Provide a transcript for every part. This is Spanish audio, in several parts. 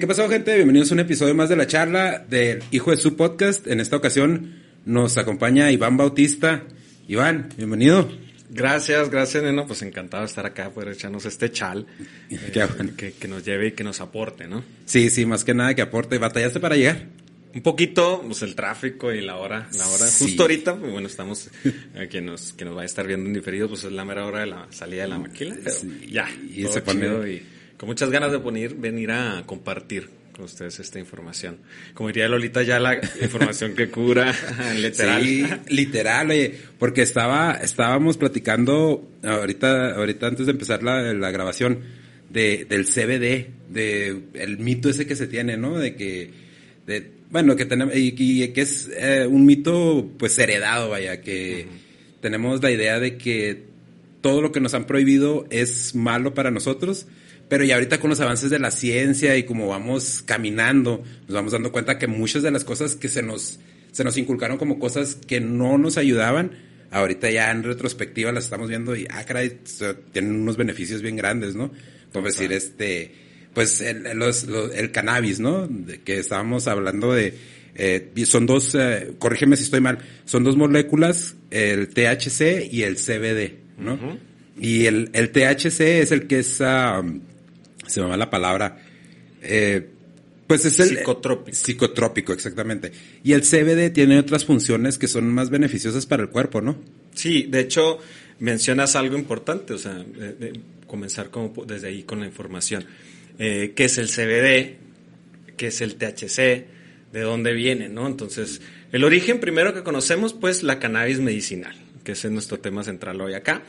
¿Qué pasó, gente? Bienvenidos a un episodio más de la charla del Hijo de su Podcast. En esta ocasión nos acompaña Iván Bautista. Iván, bienvenido. Gracias, gracias, Neno. Pues encantado de estar acá, poder echarnos este chal eh, bueno. que, que nos lleve y que nos aporte, ¿no? Sí, sí, más que nada que aporte. ¿Batallaste para llegar? Un poquito, pues el tráfico y la hora, la hora. Sí. Justo ahorita, pues, bueno, estamos, eh, que nos, que nos va a estar viendo en diferido, pues es la mera hora de la salida de la maquila. Pero Sí. ya, Y todo se pone- y con muchas ganas de venir, venir a compartir con ustedes esta información. Como diría Lolita, ya la información que cura, literal. Sí, literal, oye, porque estaba, estábamos platicando ahorita, ahorita antes de empezar la, la grabación de, del CBD, de el mito ese que se tiene, ¿no? De que, de, bueno, que tenemos, y, y que es eh, un mito, pues, heredado, vaya, que tenemos la idea de que todo lo que nos han prohibido es malo para nosotros, pero ya ahorita con los avances de la ciencia y como vamos caminando, nos vamos dando cuenta que muchas de las cosas que se nos, se nos inculcaron como cosas que no nos ayudaban, ahorita ya en retrospectiva las estamos viendo y, ah, caray, tienen unos beneficios bien grandes, ¿no? Como decir, este, pues el, los- los- el cannabis, ¿no? De que estábamos hablando de, eh, son dos, eh, corrígeme si estoy mal, son dos moléculas, el THC y el CBD, ¿no? Y el, el THC es el que es, ah, se me va la palabra, eh, pues es el... Psicotrópico. Psicotrópico, exactamente. Y el CBD tiene otras funciones que son más beneficiosas para el cuerpo, ¿no? Sí, de hecho, mencionas algo importante, o sea, de- de comenzar como desde ahí con la información. Eh, ¿Qué es el CBD? ¿Qué es el THC? ¿De dónde viene? ¿no? Entonces, el origen primero que conocemos, pues la cannabis medicinal, que ese es nuestro tema central hoy acá.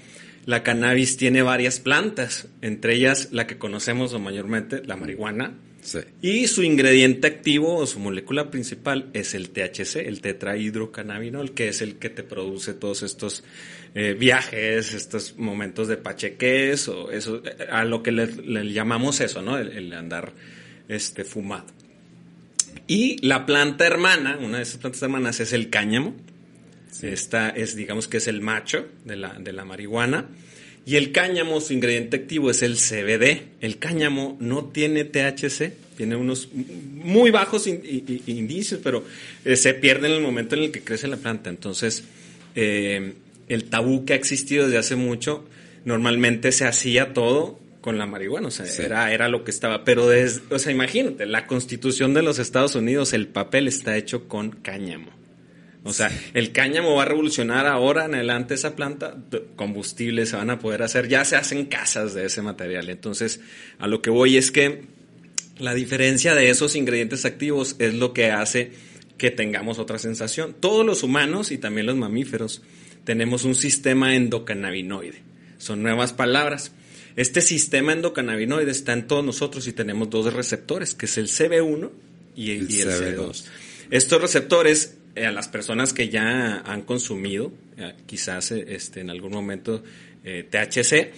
La cannabis tiene varias plantas, entre ellas la que conocemos mayormente, la marihuana, Sí. y su ingrediente activo o su molécula principal es el THC, el tetrahidrocannabinol, que es el que te produce todos estos eh, viajes, estos momentos de pacheques o eso, a lo que le, le llamamos eso, ¿no? El, el andar este, fumado. Y la planta hermana, una de esas plantas hermanas es el cáñamo. Esta es, digamos que es el macho de la, de la marihuana. Y el cáñamo, su ingrediente activo es el CBD. El cáñamo no tiene THC, tiene unos muy bajos in- indicios, pero eh, se pierde en el momento en el que crece la planta. Entonces, eh, el tabú que ha existido desde hace mucho, normalmente se hacía todo con la marihuana, o sea, Sí. era, era lo que estaba. Pero, desde, o sea, imagínate, la constitución de los Estados Unidos, el papel está hecho con cáñamo. O sea, el cáñamo va a revolucionar ahora en adelante esa planta, combustibles se van a poder hacer, ya se hacen casas de ese material. Entonces, a lo que voy es que la diferencia de esos ingredientes activos es lo que hace que tengamos otra sensación. Todos los humanos y también los mamíferos tenemos un sistema endocannabinoide. Son nuevas palabras. Este sistema endocannabinoide está en todos nosotros y tenemos dos receptores, que es el CB1 y, El y el CB2. CB2. Estos receptores, eh, a las personas que ya han consumido, eh, quizás eh, este, en algún momento eh, THC,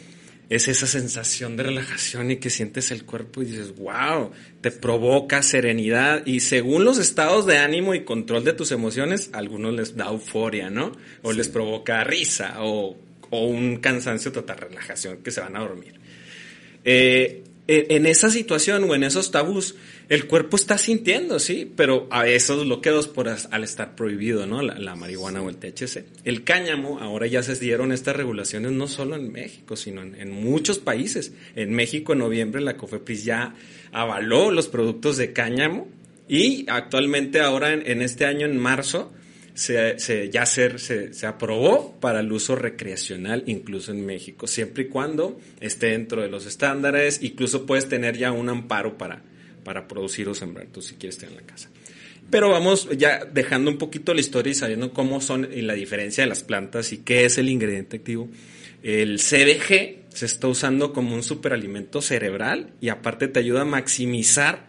es esa sensación de relajación y que sientes el cuerpo y dices, wow, te provoca serenidad y según los estados de ánimo y control de tus emociones, a algunos les da euforia, ¿no? O les provoca risa o, o un cansancio total, relajación, que se van a dormir. Eh, en esa situación o en esos tabús, el cuerpo está sintiendo, sí, pero a esos bloqueos por as- al estar prohibido, ¿no? La, la marihuana o el THC. El cáñamo, ahora ya se dieron estas regulaciones no solo en México, sino en, muchos países. En México, en noviembre, la COFEPRIS ya avaló los productos de cáñamo y actualmente ahora, en, este año, en marzo, se, se- ya se, se, se aprobó para el uso recreacional incluso en México, siempre y cuando esté dentro de los estándares, incluso puedes tener ya un amparo para, para producir o sembrar, tú si quieres tener en la casa. Pero vamos ya dejando un poquito la historia y sabiendo cómo son y la diferencia de las plantas y qué es el ingrediente activo. El CBG se está usando como un superalimento cerebral y aparte te ayuda a maximizar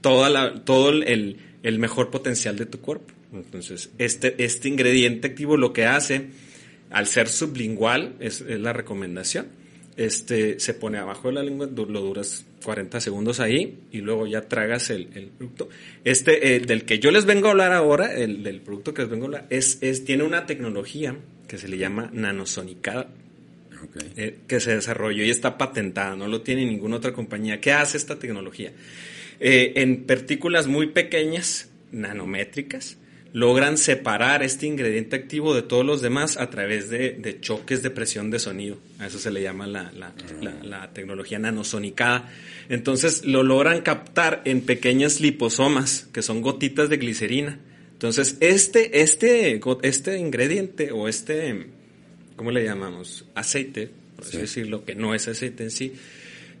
toda la, todo el, el mejor potencial de tu cuerpo. Entonces, este, este ingrediente activo lo que hace, al ser sublingual, es, es la recomendación, este, se pone abajo de la lengua, lo duras 40 segundos ahí y luego ya tragas el, el producto. Este, eh, del que yo les vengo a hablar ahora, el del producto que les vengo a hablar, es, es, tiene una tecnología que se le llama nanosonicada. eh, que se desarrolló y está patentada, no lo tiene ninguna otra compañía. ¿Qué hace esta tecnología? Eh, en partículas muy pequeñas, nanométricas, logran separar este ingrediente activo de todos los demás a través de, choques de presión de sonido. A eso se le llama la, la, tecnología nanosonicada. Entonces lo logran captar en pequeñas liposomas, que son gotitas de glicerina. Entonces, este, este, este ingrediente o este, ¿cómo le llamamos? Aceite, por así decirlo, que no es aceite en sí,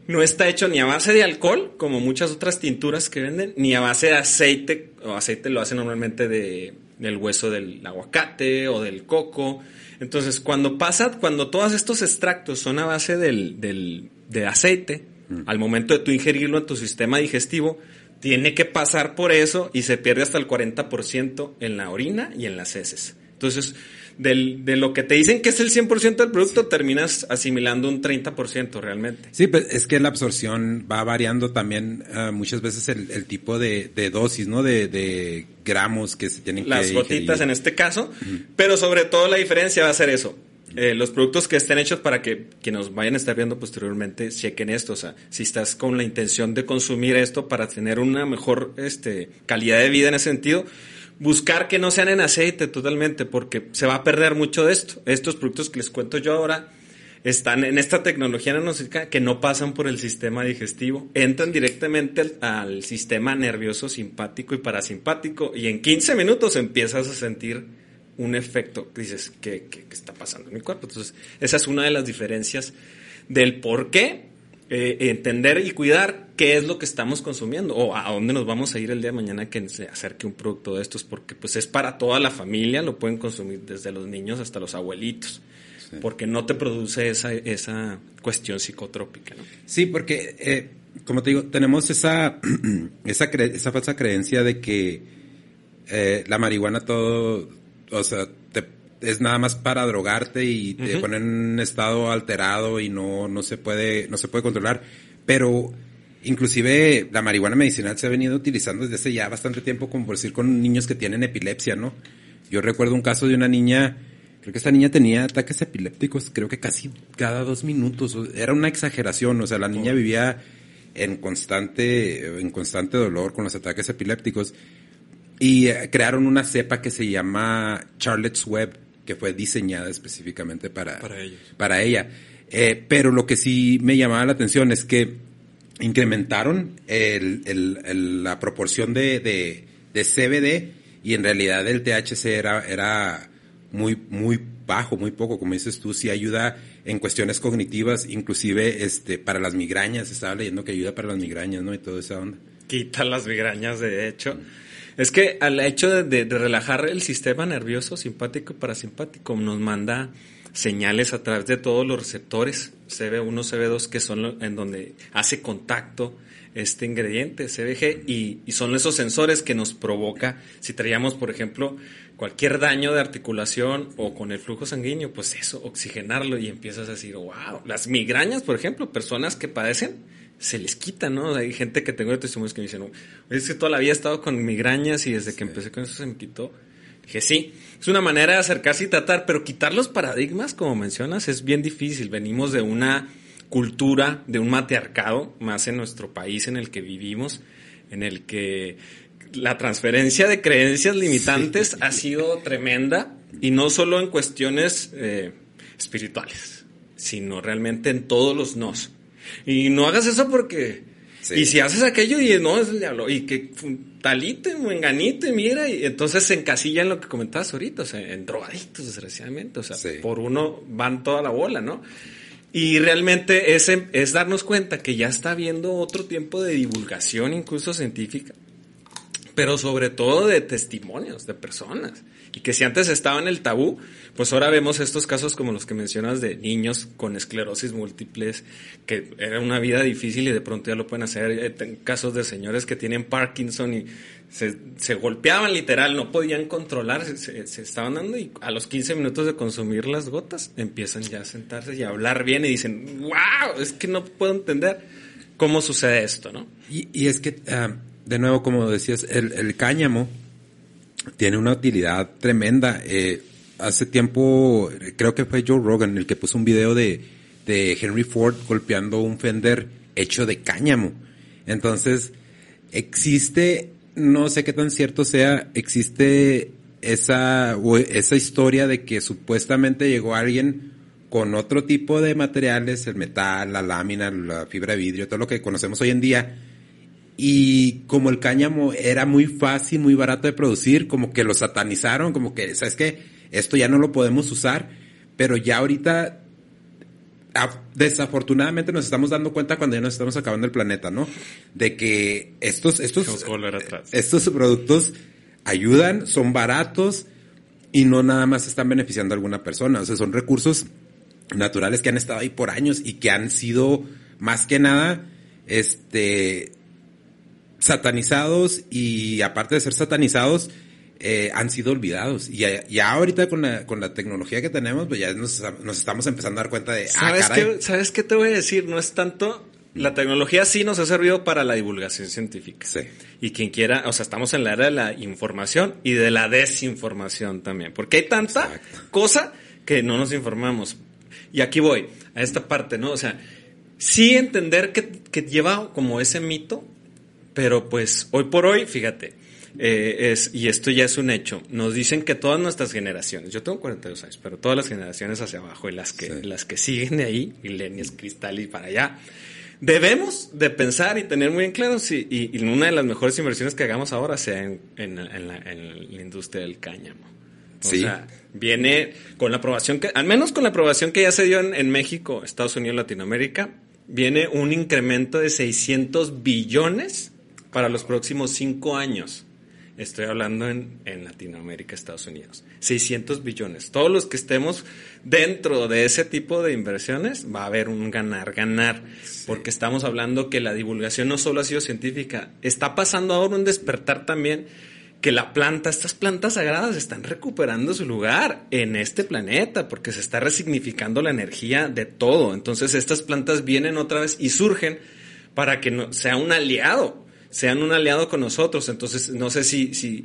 no está hecho ni a base de alcohol, como muchas otras tinturas que venden, ni a base de aceite, o aceite lo hace normalmente de, del hueso del aguacate o del coco. Entonces, cuando pasa, cuando todos estos extractos son a base del, del de aceite, mm. al momento de tú ingerirlo en tu sistema digestivo, tiene que pasar por eso y se pierde hasta el 40% en la orina y en las heces. Entonces, del, de lo que te dicen que es el 100% del producto, terminas asimilando un 30% realmente. Sí, pues es que la absorción va variando también uh, muchas veces el, el tipo de, de, dosis, ¿no? De, de, gramos que se tienen Las que Las gotitas en este caso, pero sobre todo la diferencia va a ser eso. Eh, los productos que estén hechos para que quienes vayan a estar viendo posteriormente chequen esto. O sea, si estás con la intención de consumir esto para tener una mejor este, calidad de vida en ese sentido, buscar que no sean en aceite totalmente, porque se va a perder mucho de esto. Estos productos que les cuento yo ahora están en esta tecnología nanocéntrica que no pasan por el sistema digestivo, entran directamente al, sistema nervioso simpático y parasimpático y en 15 minutos empiezas a sentir un efecto dices, ¿qué, qué, está pasando en mi cuerpo? Entonces, esa es una de las diferencias del por qué eh, entender y cuidar qué es lo que estamos consumiendo o a dónde nos vamos a ir el día de mañana que se acerque un producto de estos, porque pues es para toda la familia, lo pueden consumir desde los niños hasta los abuelitos. Porque no te produce esa, esa cuestión psicotrópica, ¿no? Sí, porque, eh, como te digo, tenemos esa, esa, esa falsa creencia de que eh, la marihuana todo, o sea, es nada más para drogarte y te ponen en un estado alterado y no, no se puede, no se puede controlar. Pero inclusive la marihuana medicinal se ha venido utilizando desde hace ya bastante tiempo, como por decir, con niños que tienen epilepsia, ¿no? Yo recuerdo un caso de una niña, creo que esta niña tenía ataques epilépticos, creo que casi cada dos minutos. Era una exageración, o sea, la niña vivía en constante, en constante dolor con los ataques epilépticos. Y eh, crearon una cepa que se llama Charlotte's Web, que fue diseñada específicamente para, para, ella. Eh, pero lo que sí me llamaba la atención es que incrementaron el, el, la proporción de, de, de, CBD y en realidad el THC era, era muy, muy bajo, muy poco, como dices tú, sí ayuda en cuestiones cognitivas, inclusive este, para las migrañas, estaba leyendo que ayuda para las migrañas, ¿no? Y toda esa onda. Quita las migrañas, de hecho. Es que al hecho de, relajar el sistema nervioso simpático y parasimpático nos manda señales a través de todos los receptores, CB1, CB2, que son en donde hace contacto este ingrediente, CBG, y, y, son esos sensores que nos provoca, si traíamos, por ejemplo, cualquier daño de articulación o con el flujo sanguíneo, pues eso, oxigenarlo y empiezas a decir, wow, las migrañas, por ejemplo, personas que padecen, se les quita, ¿no? Hay gente que tengo de testimonios que me dicen, es que toda la vida he estado con migrañas y desde que empecé con eso se me quitó. Dije, sí, es una manera de acercarse y tratar, pero quitar los paradigmas, como mencionas, es bien difícil. Venimos de una cultura, de un matriarcado, más en nuestro país en el que vivimos, en el que la transferencia de creencias limitantes ha sido tremenda y no solo en cuestiones eh, espirituales, sino realmente en todos los nos. Y no hagas eso porque... Y si haces aquello y no es el diablo, y que talite, enganite, mira, y entonces se encasilla en lo que comentabas ahorita, o sea, en drogaditos, desgraciadamente, o sea, por uno van toda la bola, ¿no? Y realmente ese es darnos cuenta que ya está habiendo otro tiempo de divulgación, incluso científica, pero sobre todo de testimonios de personas. Y que si antes estaba en el tabú, pues ahora vemos estos casos como los que mencionas de niños con esclerosis múltiples, que era una vida difícil y de pronto ya lo pueden hacer. Eh, casos de señores que tienen Parkinson y se, golpeaban literal, no podían controlar, se, estaban dando y a los 15 minutos de consumir las gotas empiezan ya a sentarse y a hablar bien y dicen, wow, es que no puedo entender cómo sucede esto, ¿no? Y, y es que... Ah, de nuevo, como decías, el, el cáñamo tiene una utilidad tremenda. Eh, hace tiempo, creo que fue Joe Rogan el que puso un video de, de Henry Ford golpeando un Fender hecho de cáñamo. Entonces, existe, no sé qué tan cierto sea, existe esa, esa historia de que supuestamente llegó alguien con otro tipo de materiales, el metal, la lámina, la fibra de vidrio, todo lo que conocemos hoy en día. Y como el cáñamo era muy fácil, muy barato de producir, como que lo satanizaron, como que, ¿sabes qué? Esto ya no lo podemos usar, pero ya ahorita desafortunadamente nos estamos dando cuenta cuando ya nos estamos acabando el planeta, ¿no? De que estos, estos, estos productos ayudan, son baratos y no nada más están beneficiando a alguna persona. O sea, son recursos naturales que han estado ahí por años y que han sido más que nada, este, satanizados y aparte de ser satanizados, eh, han sido olvidados. Y ya, ahorita con la, con la tecnología que tenemos, pues ya nos, estamos empezando a dar cuenta de... Ah, ¿Sabes, qué, ¿Sabes qué te voy a decir? No es tanto... La tecnología sí nos ha servido para la divulgación científica. Sí. Y quien quiera, o sea, estamos en la era de la información y de la desinformación también. Porque hay tanta cosa que no nos informamos. Y aquí voy, a esta parte, ¿no? O sea, sí entender que, que lleva como ese mito, pero pues hoy por hoy, fíjate, eh, es, y esto ya es un hecho, nos dicen que todas nuestras generaciones, yo tengo 42 años, pero todas las generaciones hacia abajo y las que, las que siguen de ahí, milenios, cristal y para allá, debemos de pensar y tener muy en claro si y, una de las mejores inversiones que hagamos ahora sea en, en, la, industria del cáñamo. O sea, viene con la aprobación que, al menos con la aprobación que ya se dio en, en México, Estados Unidos, Latinoamérica, viene un incremento de 600 billones para los próximos cinco años. Estoy hablando en, Latinoamérica, Estados Unidos. 600 billones. Todos los que estemos dentro de ese tipo de inversiones va a haber un ganar-ganar. Porque estamos hablando que la divulgación no solo ha sido científica, está pasando ahora un despertar también que la planta, estas plantas sagradas están recuperando su lugar en este planeta porque se está resignificando la energía de todo. Entonces estas plantas vienen otra vez y surgen para que no, sea un aliado sean un aliado con nosotros. Entonces, no sé si, si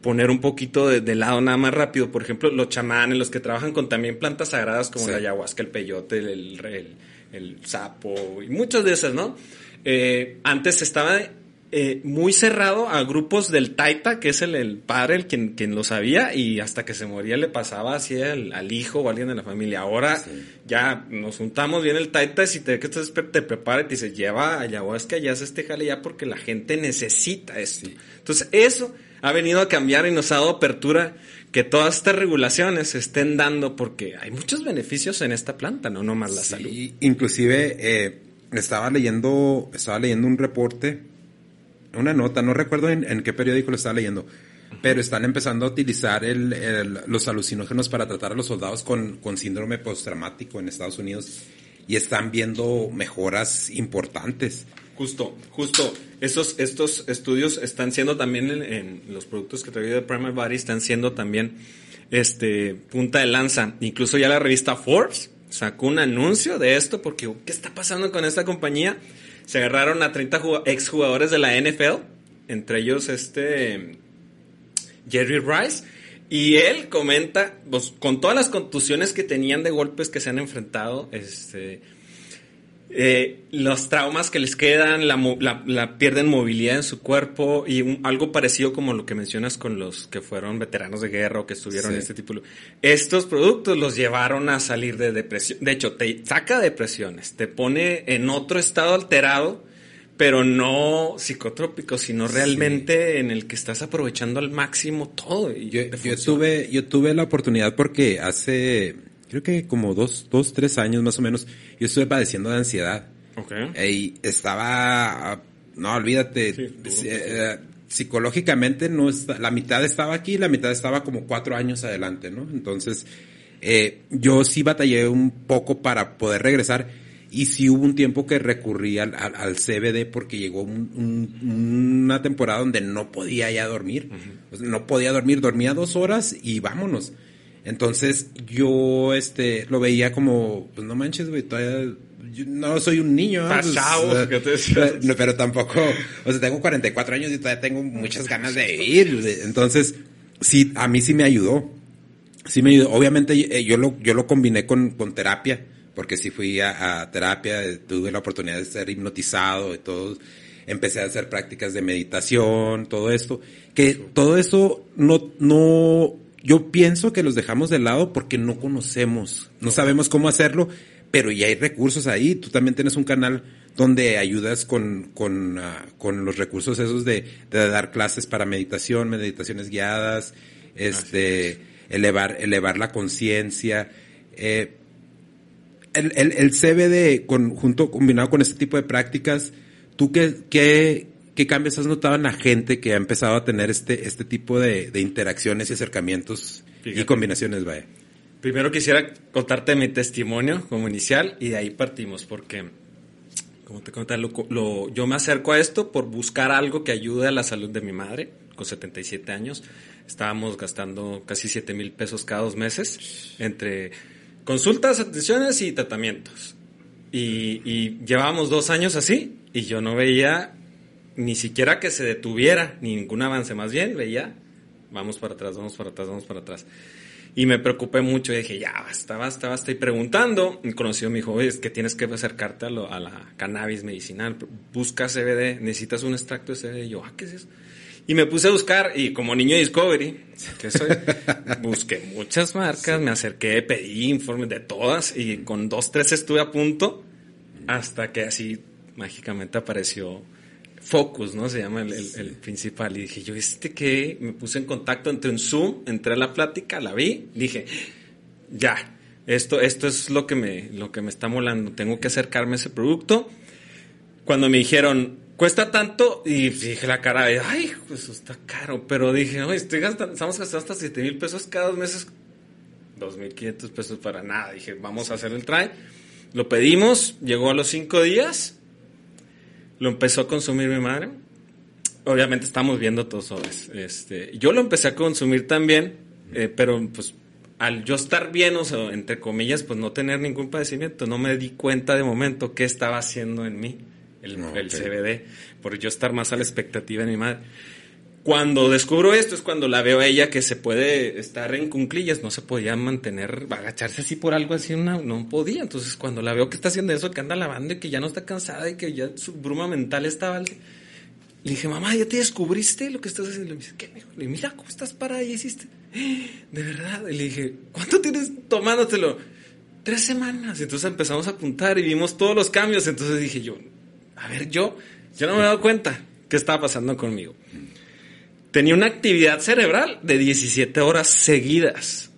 poner un poquito de, lado nada más rápido. Por ejemplo, los chamanes, los que trabajan con también plantas sagradas como la ayahuasca, el peyote, el, el, el, sapo y muchas de esas, ¿no? Eh, antes estaba eh, muy cerrado a grupos del Taita, que es el, el padre, el quien, quien lo sabía, y hasta que se moría le pasaba así al, hijo o alguien de la familia. Ahora ya nos juntamos bien el Taita, y si te, que te prepara y te dice, lleva ayahuasca, ya se este jale ya porque la gente necesita esto. Entonces, eso ha venido a cambiar y nos ha dado apertura que todas estas regulaciones se estén dando porque hay muchos beneficios en esta planta, no nomás la salud. Inclusive, eh, estaba leyendo, estaba leyendo un reporte una nota, no recuerdo en, qué periódico lo estaba leyendo, pero están empezando a utilizar los alucinógenos para tratar a los soldados con, síndrome postraumático en Estados Unidos y están viendo mejoras importantes. Justo, justo. Estos, estos estudios están siendo también en, los productos que traía de Primer Body, están siendo también este punta de lanza. Incluso ya la revista Forbes sacó un anuncio de esto porque ¿qué está pasando con esta compañía? Se agarraron a 30 exjugadores de la NFL, entre ellos este Jerry Rice, y él comenta, pues, con todas las contusiones que tenían de golpes que se han enfrentado, este, eh, los traumas que les quedan, la, pierden movilidad en su cuerpo y algo parecido como lo que mencionas con los que fueron veteranos de guerra o que estuvieron en este tipo. De, estos productos los llevaron a salir de depresión. De hecho, te saca depresiones, te pone en otro estado alterado, pero no psicotrópico, sino realmente en el que estás aprovechando al máximo todo. Y yo, yo tuve, yo tuve la oportunidad porque hace creo que como dos, dos, tres años más o menos, yo estuve padeciendo de ansiedad. Ok. Y estaba, no, olvídate, eh, psicológicamente no está, la mitad estaba aquí, la mitad estaba como cuatro años adelante, ¿no? Entonces, eh, yo sí batallé un poco para poder regresar y sí hubo un tiempo que recurrí al, al, CBD porque llegó una temporada donde no podía ya dormir. no podía dormir, dormía dos horas y vámonos. Entonces yo este lo veía como, pues no manches, güey, todavía no soy un niño. Pues, pero tampoco, o sea, tengo 44 años y todavía tengo muchas ganas de ir. Entonces, sí, a mí sí me ayudó. sí me ayudó. Obviamente eh, yo lo, yo lo combiné con, con terapia, porque sí fui a, a terapia, eh, tuve la oportunidad de ser hipnotizado y todo. Empecé a hacer prácticas de meditación, todo esto. Que todo eso no, no, yo pienso que los dejamos de lado porque no conocemos, no sabemos cómo hacerlo, pero ya hay recursos ahí. Tú también tienes un canal donde ayudas con, con, ah, con los recursos esos de, de dar clases para meditación, meditaciones guiadas, este, elevar, elevar la conciencia. Eh, el, el, el, CBD con, junto, combinado con este tipo de prácticas, ¿tú qué, qué, qué cambios has notado en la gente que ha empezado a tener este, este tipo de, de interacciones y acercamientos Fíjate. y combinaciones, vaya? Primero quisiera contarte mi testimonio como inicial y de ahí partimos, porque, como te contaba, lo, lo, yo me acerco a esto por buscar algo que ayude a la salud de mi madre, con 77 años. Estábamos gastando casi 7 mil pesos cada dos meses entre consultas, atenciones y tratamientos. Y, y llevábamos dos años así y yo no veía ni siquiera que se detuviera, ni ningún avance, más bien veía, vamos para atrás, vamos para atrás, vamos para atrás. Y me preocupé mucho y dije, ya, basta, basta, basta. Y preguntando, un conocido me dijo, oye, es que tienes que acercarte a, lo, a la cannabis medicinal, busca CBD, necesitas un extracto de CBD. Y yo, ah, ¿qué es eso? Y me puse a buscar, y como niño Discovery, que soy, busqué muchas marcas, me acerqué, pedí informes de todas, y con dos, tres estuve a punto, hasta que así mágicamente apareció Focus, ¿no? Se llama el, el, el, principal. Y dije, yo, ¿este qué? Me puse en contacto, entre un Zoom, entré a la plática, la vi, dije, ya, esto, esto es lo que, me, lo que me está molando, tengo que acercarme a ese producto. Cuando me dijeron, cuesta tanto, y dije la cara ay, pues está caro, pero dije, oye, estoy gastando, estamos gastando hasta 7 mil pesos cada dos meses, 2.500 pesos para nada. Dije, vamos a hacer el try. Lo pedimos, llegó a los cinco días lo empezó a consumir mi madre. Obviamente estamos viendo todo eso. Este, yo lo empecé a consumir también, eh, pero pues al yo estar bien, o sea, entre comillas, pues no tener ningún padecimiento, no me di cuenta de momento qué estaba haciendo en mí el, okay. el CBD, por yo estar más a la expectativa de mi madre. Cuando descubro esto es cuando la veo a ella que se puede estar en cunclillas, no se podía mantener, agacharse así por algo así, una, no podía. Entonces cuando la veo que está haciendo eso, que anda lavando y que ya no está cansada y que ya su bruma mental estaba... Le dije, mamá, ¿ya te descubriste lo que estás haciendo? Le dije, ¿qué? Le dije, mira cómo estás para y hiciste. De verdad. Le dije, ¿cuánto tienes tomándotelo? Tres semanas. Entonces empezamos a apuntar y vimos todos los cambios. Entonces dije yo, a ver, yo, yo no me he dado cuenta qué estaba pasando conmigo tenía una actividad cerebral de 17 horas seguidas.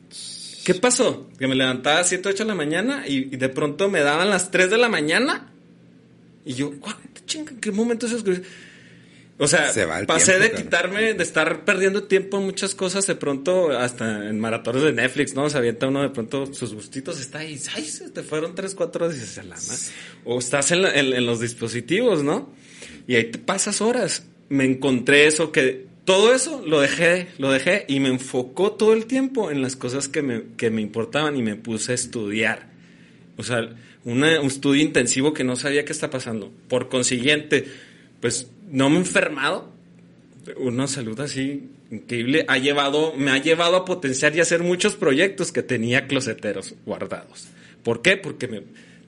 ¿Qué pasó? Que me levantaba a 7, 8 de la mañana y, y de pronto me daban las 3 de la mañana. Y yo, chinga, ¿en qué momento se oscureció? O sea, pasé tiempo, de quitarme, de estar perdiendo tiempo en muchas cosas, de pronto, hasta en maratones de Netflix, ¿no? Se avienta uno de pronto sus gustitos, está ahí, ¡ay! Se te fueron 3, 4 horas O estás en, la, en, en los dispositivos, ¿no? Y ahí te pasas horas. Me encontré eso que todo eso lo dejé, lo dejé y me enfocó todo el tiempo en las cosas que me, que me importaban y me puse a estudiar. O sea, un estudio intensivo que no sabía qué está pasando. Por consiguiente, pues no me he enfermado. Una salud así increíble ha llevado, me ha llevado a potenciar y hacer muchos proyectos que tenía closeteros guardados. ¿Por qué? Porque me,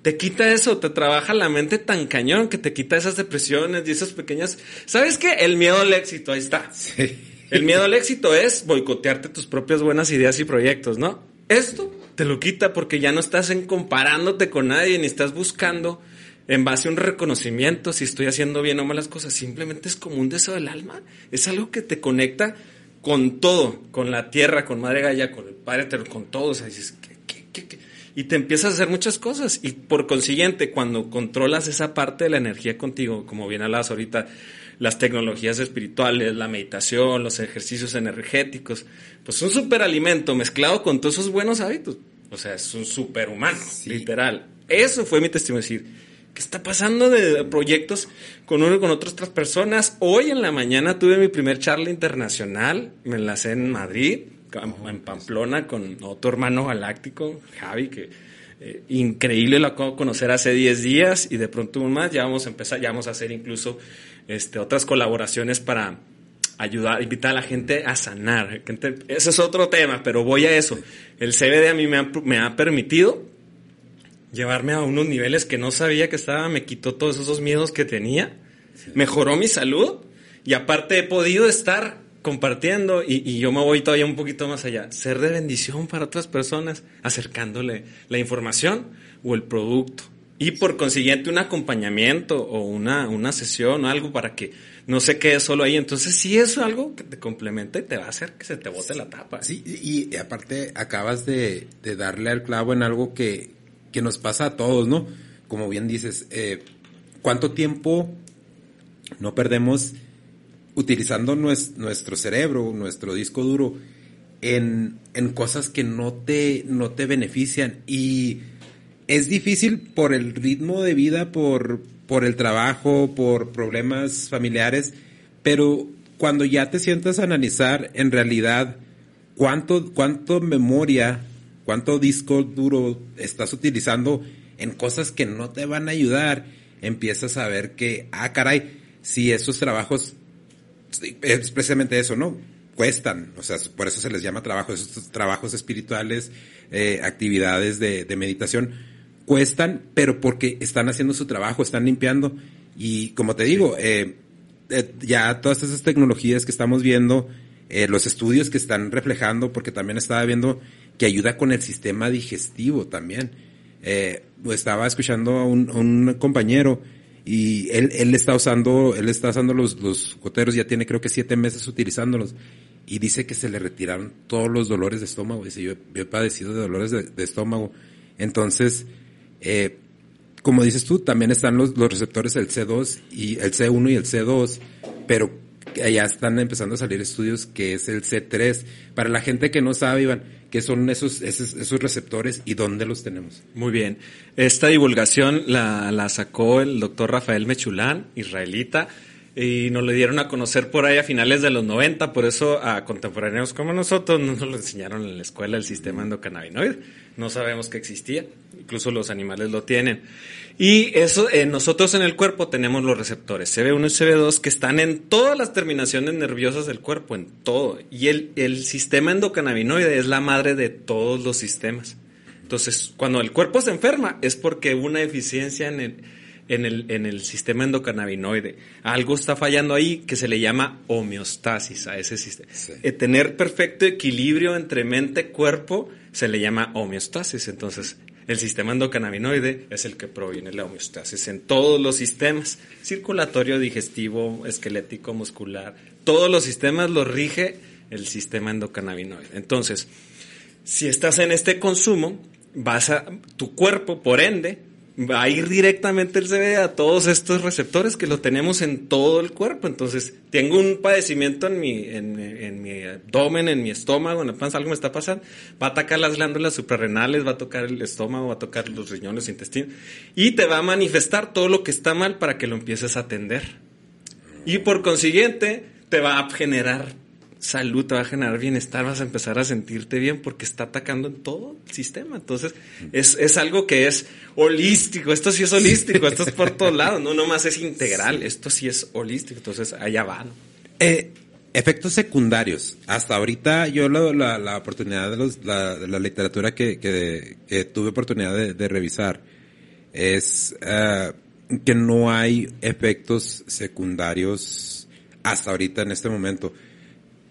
te quita eso, te trabaja la mente tan cañón que te quita esas depresiones y esas pequeñas... ¿Sabes qué? El miedo al éxito, ahí está. Sí. El miedo al éxito es boicotearte tus propias buenas ideas y proyectos, ¿no? Esto te lo quita porque ya no estás en comparándote con nadie ni estás buscando en base a un reconocimiento si estoy haciendo bien o malas cosas. Simplemente es como un deseo del alma. Es algo que te conecta con todo, con la tierra, con Madre Gaia, con el Padre con todo. O sea, dices, ¿qué, qué, qué, qué? Y te empiezas a hacer muchas cosas. Y por consiguiente, cuando controlas esa parte de la energía contigo, como bien hablabas ahorita, las tecnologías espirituales, la meditación, los ejercicios energéticos, pues un superalimento mezclado con todos esos buenos hábitos. O sea, es un superhumano, sí. literal. Eso fue mi testimonio, decir, ¿qué está pasando de proyectos con uno y con otras personas? Hoy en la mañana tuve mi primer charla internacional, me enlacé en Madrid, en Pamplona con otro hermano galáctico, Javi, que eh, increíble, lo acabo de conocer hace 10 días y de pronto un más, ya vamos a empezar, ya vamos a hacer incluso este, otras colaboraciones para ayudar, invitar a la gente a sanar. Ese es otro tema, pero voy a eso. El CBD a mí me ha, me ha permitido llevarme a unos niveles que no sabía que estaba, me quitó todos esos miedos que tenía, mejoró mi salud y aparte he podido estar compartiendo y, yo me voy todavía un poquito más allá, ser de bendición para otras personas, acercándole la información o el producto y por consiguiente un acompañamiento o una, una sesión o algo para que no se quede solo ahí. Entonces sí es algo que te complementa y te va a hacer que se te bote la tapa. Sí, y, aparte acabas de, de, darle al clavo en algo que, que, nos pasa a todos, ¿no? Como bien dices, eh, ¿cuánto tiempo no perdemos utilizando nuestro cerebro, nuestro disco duro, en, en cosas que no te, no te benefician. Y es difícil por el ritmo de vida, por, por el trabajo, por problemas familiares, pero cuando ya te sientas a analizar en realidad cuánto, cuánto memoria, cuánto disco duro estás utilizando en cosas que no te van a ayudar, empiezas a ver que, ah, caray, si esos trabajos es precisamente eso, ¿no? Cuestan, o sea, por eso se les llama trabajo, esos trabajos espirituales, eh, actividades de, de meditación, cuestan, pero porque están haciendo su trabajo, están limpiando. Y como te digo, eh, eh, ya todas esas tecnologías que estamos viendo, eh, los estudios que están reflejando, porque también estaba viendo que ayuda con el sistema digestivo también. estaba escuchando a un, un compañero y él, él está usando, él está usando los, los goteros, ya tiene creo que siete meses utilizándolos y dice que se le retiraron todos los dolores de estómago. Dice, yo, he padecido de dolores de, estómago. Entonces, eh, como dices tú, también están los, los receptores del C2 y el C1 y el C2, pero ya están empezando a salir estudios que es el C3. Para la gente que no sabe, Iván, qué son esos, esos, esos, receptores y dónde los tenemos. Muy bien. Esta divulgación la, la sacó el doctor Rafael Mechulán, israelita, y nos lo dieron a conocer por ahí a finales de los 90, por eso a contemporáneos como nosotros no nos lo enseñaron en la escuela el sistema endocannabinoide. No sabemos que existía, incluso los animales lo tienen. Y eso, eh, nosotros en el cuerpo tenemos los receptores CB1 y CB2 que están en todas las terminaciones nerviosas del cuerpo, en todo. Y el, el sistema endocannabinoide es la madre de todos los sistemas. Entonces, cuando el cuerpo se enferma es porque hubo una deficiencia en el, en el, en el sistema endocannabinoide. Algo está fallando ahí que se le llama homeostasis a ese sistema. Eh, tener perfecto equilibrio entre mente y cuerpo se le llama homeostasis. Entonces, el sistema endocannabinoide es el que proviene de la homeostasis en todos los sistemas, circulatorio, digestivo, esquelético, muscular. Todos los sistemas los rige el sistema endocannabinoide. Entonces, si estás en este consumo, vas a tu cuerpo, por ende, va a ir directamente el CBD a todos estos receptores que lo tenemos en todo el cuerpo. Entonces, tengo un padecimiento en mi, en, mi abdomen, en mi estómago, en la panza, algo me está pasando, va a atacar las glándulas suprarrenales, va a tocar el estómago, va a tocar los riñones, intestinos, y te va a manifestar todo lo que está mal para que lo empieces a atender. Y por consiguiente, te va a generar salud, te va a generar bienestar, vas a empezar a sentirte bien porque está atacando en todo el sistema. Entonces, es, es algo que es holístico, esto sí es holístico, esto es por todos lados, no nomás es integral, esto sí es holístico, entonces allá va. Eh, efectos secundarios. Hasta ahorita yo la, la, oportunidad de, los, la, la literatura que, que, tuve oportunidad de, revisar es uh, que no hay efectos secundarios hasta ahorita en este momento.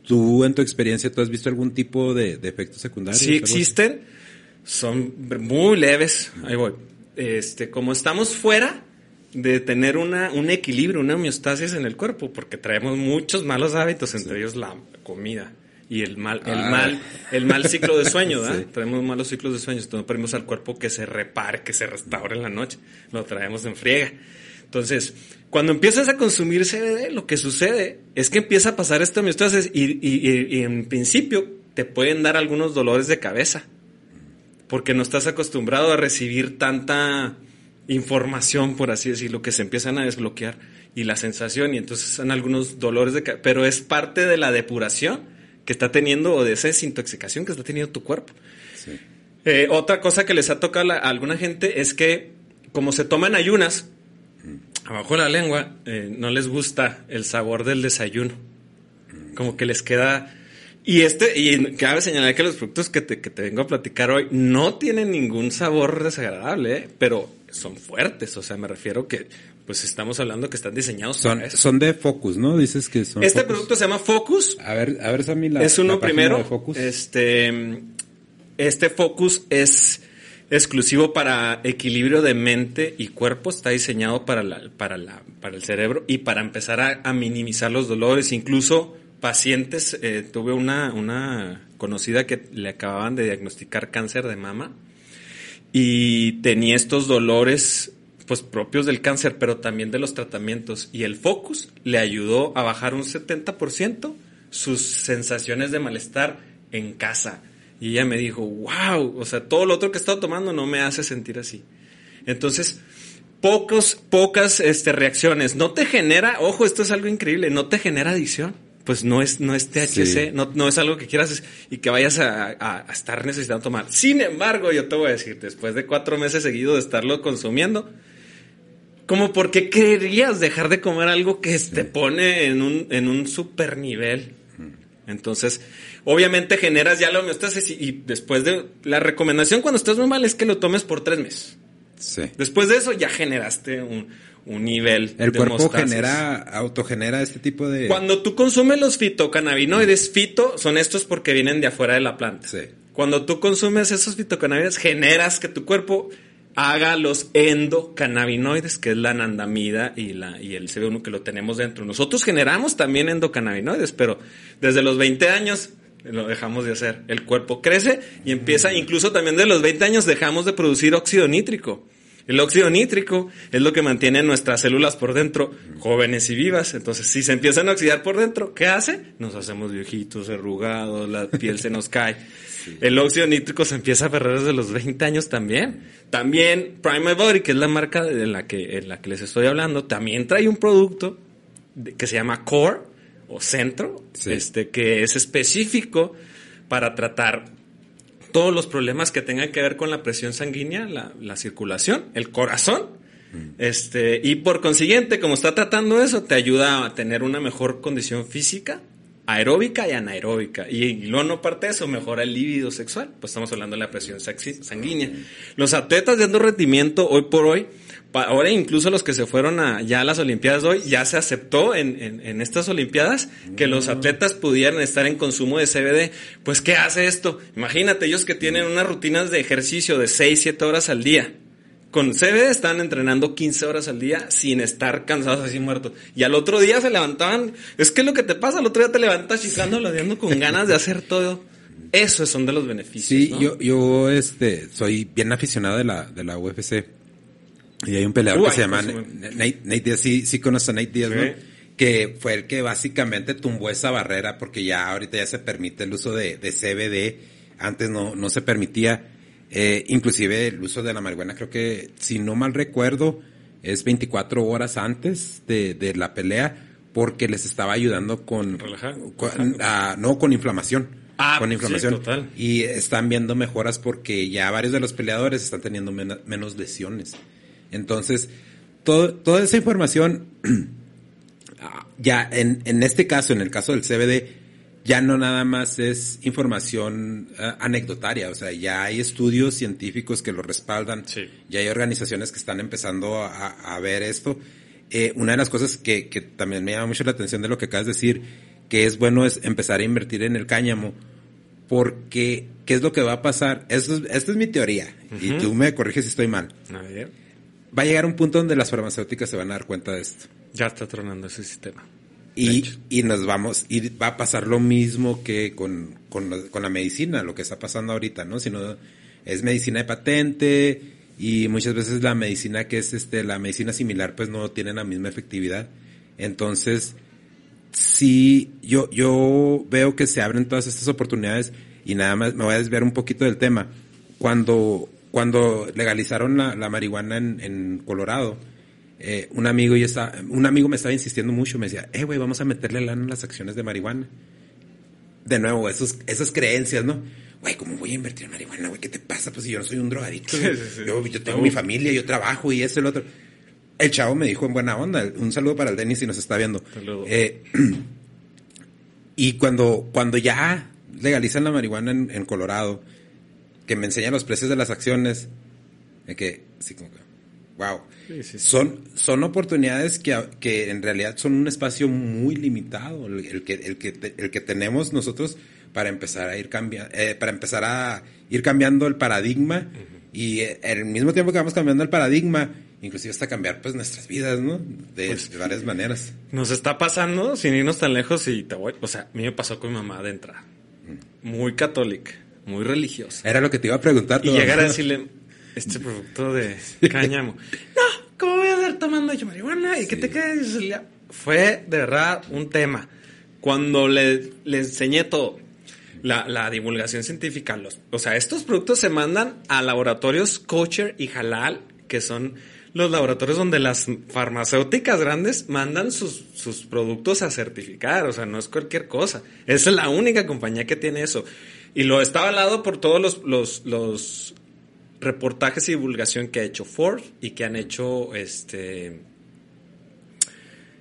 ¿Tú en tu experiencia, tú has visto algún tipo de, efectos secundarios? Sí existen, son muy leves, ahí voy. Este, como estamos fuera de tener una, un equilibrio, una homeostasis en el cuerpo, porque traemos muchos malos hábitos, entre ellos la comida y el mal, el ah. mal, el mal ciclo de sueño, ¿verdad? Traemos malos ciclos de sueño, entonces no pedimos al cuerpo que se repare, que se restaure en la noche, lo traemos en friega. Entonces, cuando empiezas a consumir CBD, lo que sucede es que empieza a pasar esta homeostasis y, y, en principio te pueden dar algunos dolores de cabeza, porque no estás acostumbrado a recibir tanta información, por así decirlo, que se empiezan a desbloquear y la sensación, y entonces son algunos dolores de cabeza, pero es parte de la depuración que está teniendo o de esa desintoxicación que está teniendo tu cuerpo. Eh, otra cosa que les ha tocado a alguna gente es que como se toman ayunas, abajo la lengua, eh, no les gusta el sabor del desayuno. Como que les queda... Y este, y cabe señalar que los productos que te, que te vengo a platicar hoy no tienen ningún sabor desagradable, ¿eh? pero son fuertes. O sea, me refiero que, pues estamos hablando que están diseñados son, son de Focus, ¿no? Dices que son. Este producto se llama Focus. A ver, a ver, Sammy, la, Es uno primero. Este, este Focus es exclusivo para equilibrio de mente y cuerpo, está diseñado para, la, para, la, para el cerebro y para empezar a, minimizar los dolores, incluso pacientes, eh, tuve una, una conocida que le acababan de diagnosticar cáncer de mama y tenía estos dolores pues propios del cáncer, pero también de los tratamientos. Y el Focus le ayudó a bajar un 70% sus sensaciones de malestar en casa y ella me dijo, wow, o sea, todo lo otro que he estado tomando no me hace sentir así. Entonces, pocos, pocas este, reacciones. No te genera, ojo, esto es algo increíble, no te genera adicción. Pues no es, no es THC, no, no es algo que quieras y que vayas a, a, a, estar necesitando tomar. Sin embargo, yo te voy a decir, después de cuatro meses seguidos de estarlo consumiendo, como por qué querías dejar de comer algo que te pone en un, en un super nivel. Entonces, obviamente generas ya la homeostasis y, y, después de la recomendación cuando estás muy mal es que lo tomes por tres meses. Sí. Después de eso ya generaste un, un nivel El de cuerpo homeostasis. genera, autogenera este tipo de... Cuando tú consumes los fitocannabinoides, fito son estos porque vienen de afuera de la planta. Sí. Cuando tú consumes esos fitocannabinoides, generas que tu cuerpo haga los endocannabinoides, que es la anandamida y, la, y el CB1 que lo tenemos dentro. Nosotros generamos también endocannabinoides, pero desde los 20 años lo dejamos de hacer. El cuerpo crece y empieza, incluso también de los 20 años dejamos de producir óxido nítrico. El óxido nítrico es lo que mantiene nuestras células por dentro jóvenes y vivas. Entonces, si se empiezan a oxidar por dentro, ¿qué hace? Nos hacemos viejitos, arrugados, la piel se nos cae. Sí. El óxido nítrico se empieza a perder desde los 20 años también. También Prime Body, que es la marca en la que, en la que les estoy hablando, también trae un producto que se llama Core o Centro, sí. este, que es específico para tratar todos los problemas que tengan que ver con la presión sanguínea, la, la circulación, el corazón. Mm. Este, y por consiguiente, como está tratando eso, te ayuda a tener una mejor condición física, aeróbica y anaeróbica. Y, y luego no parte de eso, mejora el líbido sexual. Pues estamos hablando de la presión sanguínea. Los atletas de alto rendimiento, hoy por hoy, ahora incluso los que se fueron a, ya a las Olimpiadas de hoy, ya se aceptó en, en, en, estas Olimpiadas que los atletas pudieran estar en consumo de CBD. Pues, ¿qué hace esto? Imagínate, ellos que tienen unas rutinas de ejercicio de 6, 7 horas al día. Con CBD están entrenando 15 horas al día sin estar cansados así muertos. Y al otro día se levantaban. Es que es lo que te pasa, al otro día te levantas chisando, ladeando con ganas de hacer todo. Esos son de los beneficios. Sí, ¿no? yo, yo este, soy bien aficionado de la, de la UFC. Y hay un peleador que se llama Nate, Nate Diaz, sí, sí conoces a Nate Diaz, sí. ¿no? Que fue el que básicamente tumbó esa barrera porque ya ahorita ya se permite el uso de, de CBD. Antes no, no se permitía. Eh, inclusive el uso de la marihuana creo que, si no mal recuerdo, es 24 horas antes de, de la pelea porque les estaba ayudando con, con a, no con inflamación. Ah, con inflamación. Sí, total. Y están viendo mejoras porque ya varios de los peleadores están teniendo men menos lesiones. Entonces, todo, toda esa información, ya en, en este caso, en el caso del CBD, ya no nada más es información uh, anecdotaria, o sea, ya hay estudios científicos que lo respaldan, sí. ya hay organizaciones que están empezando a, a ver esto. Eh, una de las cosas que, que, también me llama mucho la atención de lo que acabas de decir, que es bueno es empezar a invertir en el cáñamo, porque ¿qué es lo que va a pasar? Esto, esta es mi teoría, uh -huh. y tú me corriges si estoy mal. A ver. Va a llegar un punto donde las farmacéuticas se van a dar cuenta de esto. Ya está tronando ese sistema. Y, y, nos vamos, y va a pasar lo mismo que con, con, la, con la medicina, lo que está pasando ahorita, ¿no? Sino es medicina de patente y muchas veces la medicina que es este, la medicina similar pues no tiene la misma efectividad. Entonces, sí, yo, yo veo que se abren todas estas oportunidades y nada más me voy a desviar un poquito del tema. Cuando, cuando legalizaron la, la marihuana en, en Colorado, eh, un amigo y estaba, un amigo me estaba insistiendo mucho, me decía, eh, güey, vamos a meterle lana en las acciones de marihuana. De nuevo, esos, esas creencias, ¿no? Güey, ¿cómo voy a invertir en marihuana, güey? ¿Qué te pasa? Pues si yo no soy un drogadicto. Sí, sí, sí. Yo, yo, tengo mi familia, yo trabajo y eso y lo otro. El chavo me dijo en buena onda, un saludo para el Denis si nos está viendo. Eh, Y cuando, cuando ya legalizan la marihuana en, Colorado, que me enseñan los precios de las acciones, de que, así como que, wow. Son, son oportunidades que, que en realidad son un espacio muy limitado, el, que, el, que, el que tenemos nosotros para empezar a ir cambiando, eh, para empezar a ir cambiando el paradigma y eh, al mismo tiempo que vamos cambiando el paradigma, inclusive hasta cambiar pues nuestras vidas, ¿no? De, pues, varias maneras. Nos está pasando sin irnos tan lejos y te voy, o sea, a mí me pasó con mi mamá de entrada. Muy católica, muy religiosa. Era lo que te iba a preguntar. Y llegar a decirle, este producto de cáñamo. no, ¿cómo voy a estar tomando yo marihuana? ¿Y qué te quedas? Fue de verdad un tema. Cuando le, le enseñé todo, la, la, divulgación científica, los, o sea, estos productos se mandan a laboratorios Kosher y Halal, que son los laboratorios donde las farmacéuticas grandes mandan sus, sus productos a certificar, o sea, no es cualquier cosa. Esa es la única compañía que tiene eso. Y lo está avalado por todos los, los, reportajes y divulgación que ha hecho Ford y que han hecho este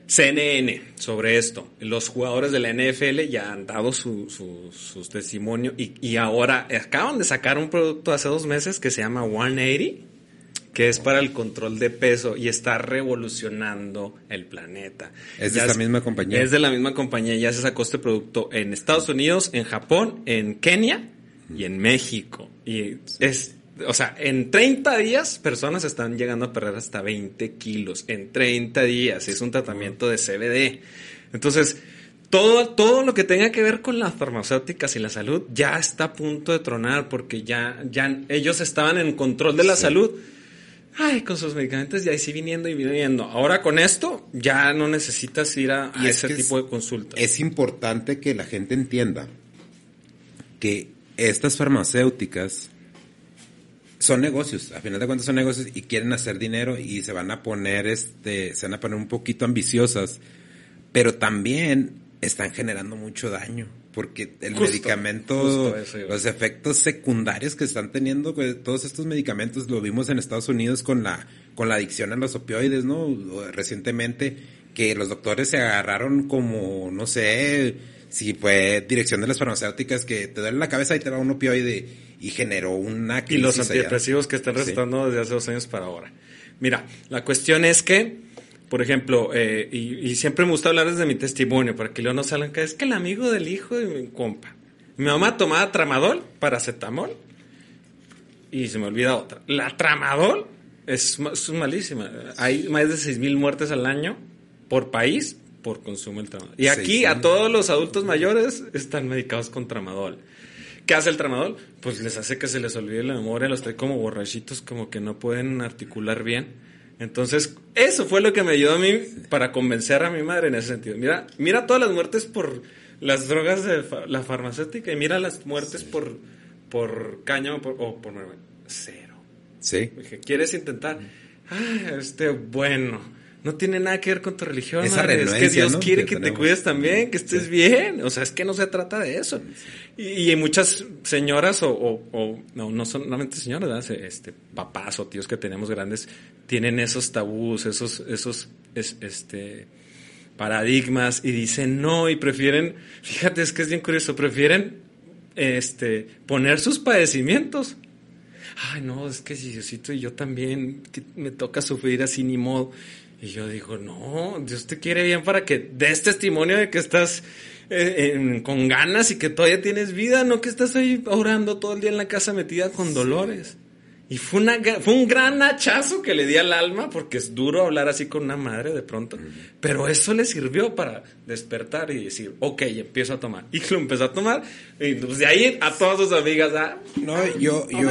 CNN sobre esto. Los jugadores de la NFL ya han dado su, su, testimonio y, y, ahora acaban de sacar un producto hace dos meses que se llama 180, que es para el control de peso y está revolucionando el planeta. ¿Es de la misma compañía? Es de la misma compañía. Ya se sacó este producto en Estados Unidos, en Japón, en Kenia y en México. Y es o sea, en 30 días personas están llegando a perder hasta 20 kilos. En 30 días. Es un tratamiento de CBD. Entonces, todo, todo lo que tenga que ver con las farmacéuticas y la salud ya está a punto de tronar porque ya, ya ellos estaban en control de la salud. Ay, con sus medicamentos ya sí viniendo y viniendo. Ahora con esto ya no necesitas ir a, ese tipo de consultas. Es importante que la gente entienda que estas farmacéuticas son negocios, a final de cuentas son negocios y quieren hacer dinero y se van a poner, este, se van a poner un poquito ambiciosas, pero también están generando mucho daño porque el medicamento, los efectos secundarios que están teniendo pues, todos estos medicamentos, lo vimos en Estados Unidos con la, con la adicción a los opioides, ¿no? Recientemente, que los doctores se agarraron como, no sé, si fue dirección de las farmacéuticas que te duele la cabeza y te va un opioide y generó una crisis. Y los antidepresivos que están recetando desde hace dos años para ahora. Mira, la cuestión es que, por ejemplo, eh, y, siempre me gusta hablar desde mi testimonio, para que luego no salgan que es que el amigo del hijo de mi compa. Mi mamá tomaba tramadol, paracetamol, y se me olvida otra. La tramadol es, es malísima. Hay más de 6.000 muertes al año por país por consumo del tramadol. Y aquí a todos los adultos mayores están medicados con tramadol. ¿Qué hace el tramadol? Pues les hace que se les olvide la memoria, los trae como borrachitos, como que no pueden articular bien. Entonces, eso fue lo que me ayudó a mí para convencer a mi madre en ese sentido. Mira, mira todas las muertes por las drogas de la farmacéutica y mira las muertes por, por caña o por, o por cero. Sí. Dije, ¿quieres intentar? Ah, este, bueno no tiene nada que ver con tu religión. Esa es que Dios quiere que, te cuides también, que estés bien. O sea, es que no se trata de eso. Y, y muchas señoras o, no, no solamente señoras, este, papás o tíos que tenemos grandes tienen esos tabús, esos, esos, este, paradigmas y dicen no y prefieren, fíjate, es que es bien curioso, prefieren, este, poner sus padecimientos ay, no, es que si Diosito y yo también, me toca sufrir así ni modo. Y yo digo, no, Dios te quiere bien para que des testimonio de que estás eh, con ganas y que todavía tienes vida, no que estás ahí orando todo el día en la casa metida con dolores. Y fue, una, fue un gran hachazo que le di al alma, porque es duro hablar así con una madre de pronto. Pero eso le sirvió para despertar y decir, ok, empiezo a tomar. Y lo empezó a tomar. Y pues de ahí a todas sus amigas, ah, No, yo, yo,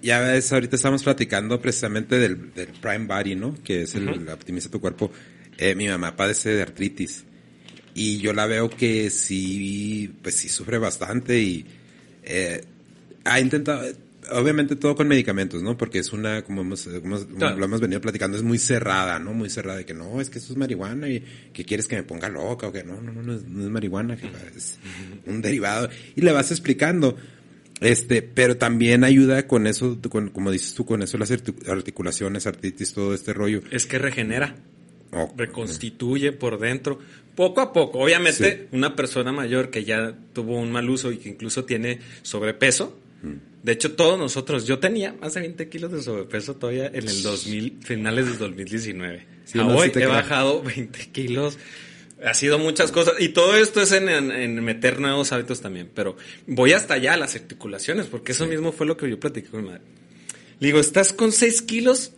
ya ves, ahorita estamos platicando precisamente del, Prime Body, ¿no? Que es el, optimiza tu cuerpo. Eh, mi mamá padece de artritis. Y yo la veo que sí, pues sí sufre bastante y eh, ha intentado, obviamente todo con medicamentos, ¿no? Porque es una, como, hemos, lo hemos venido platicando, es muy cerrada, ¿no? Muy cerrada de que no, es que eso es marihuana y que quieres que me ponga loca o que no, no, no, no es, marihuana, es un derivado. Y le vas explicando. Este, pero también ayuda con eso, con, como dices tú, con eso las articulaciones, artritis, todo este rollo. Es que regenera. reconstituye por dentro. Poco a poco, obviamente, una persona mayor que ya tuvo un mal uso y que incluso tiene sobrepeso, de hecho, todos nosotros, yo tenía más de 20 kilos de sobrepeso todavía en el 2000, finales del 2019. hoy he bajado 20 kilos. Ha sido muchas cosas. Y todo esto es en, meter nuevos hábitos también. Pero voy hasta allá, las articulaciones, porque eso mismo fue lo que yo platiqué con mi madre. Le digo, estás con 6 kilos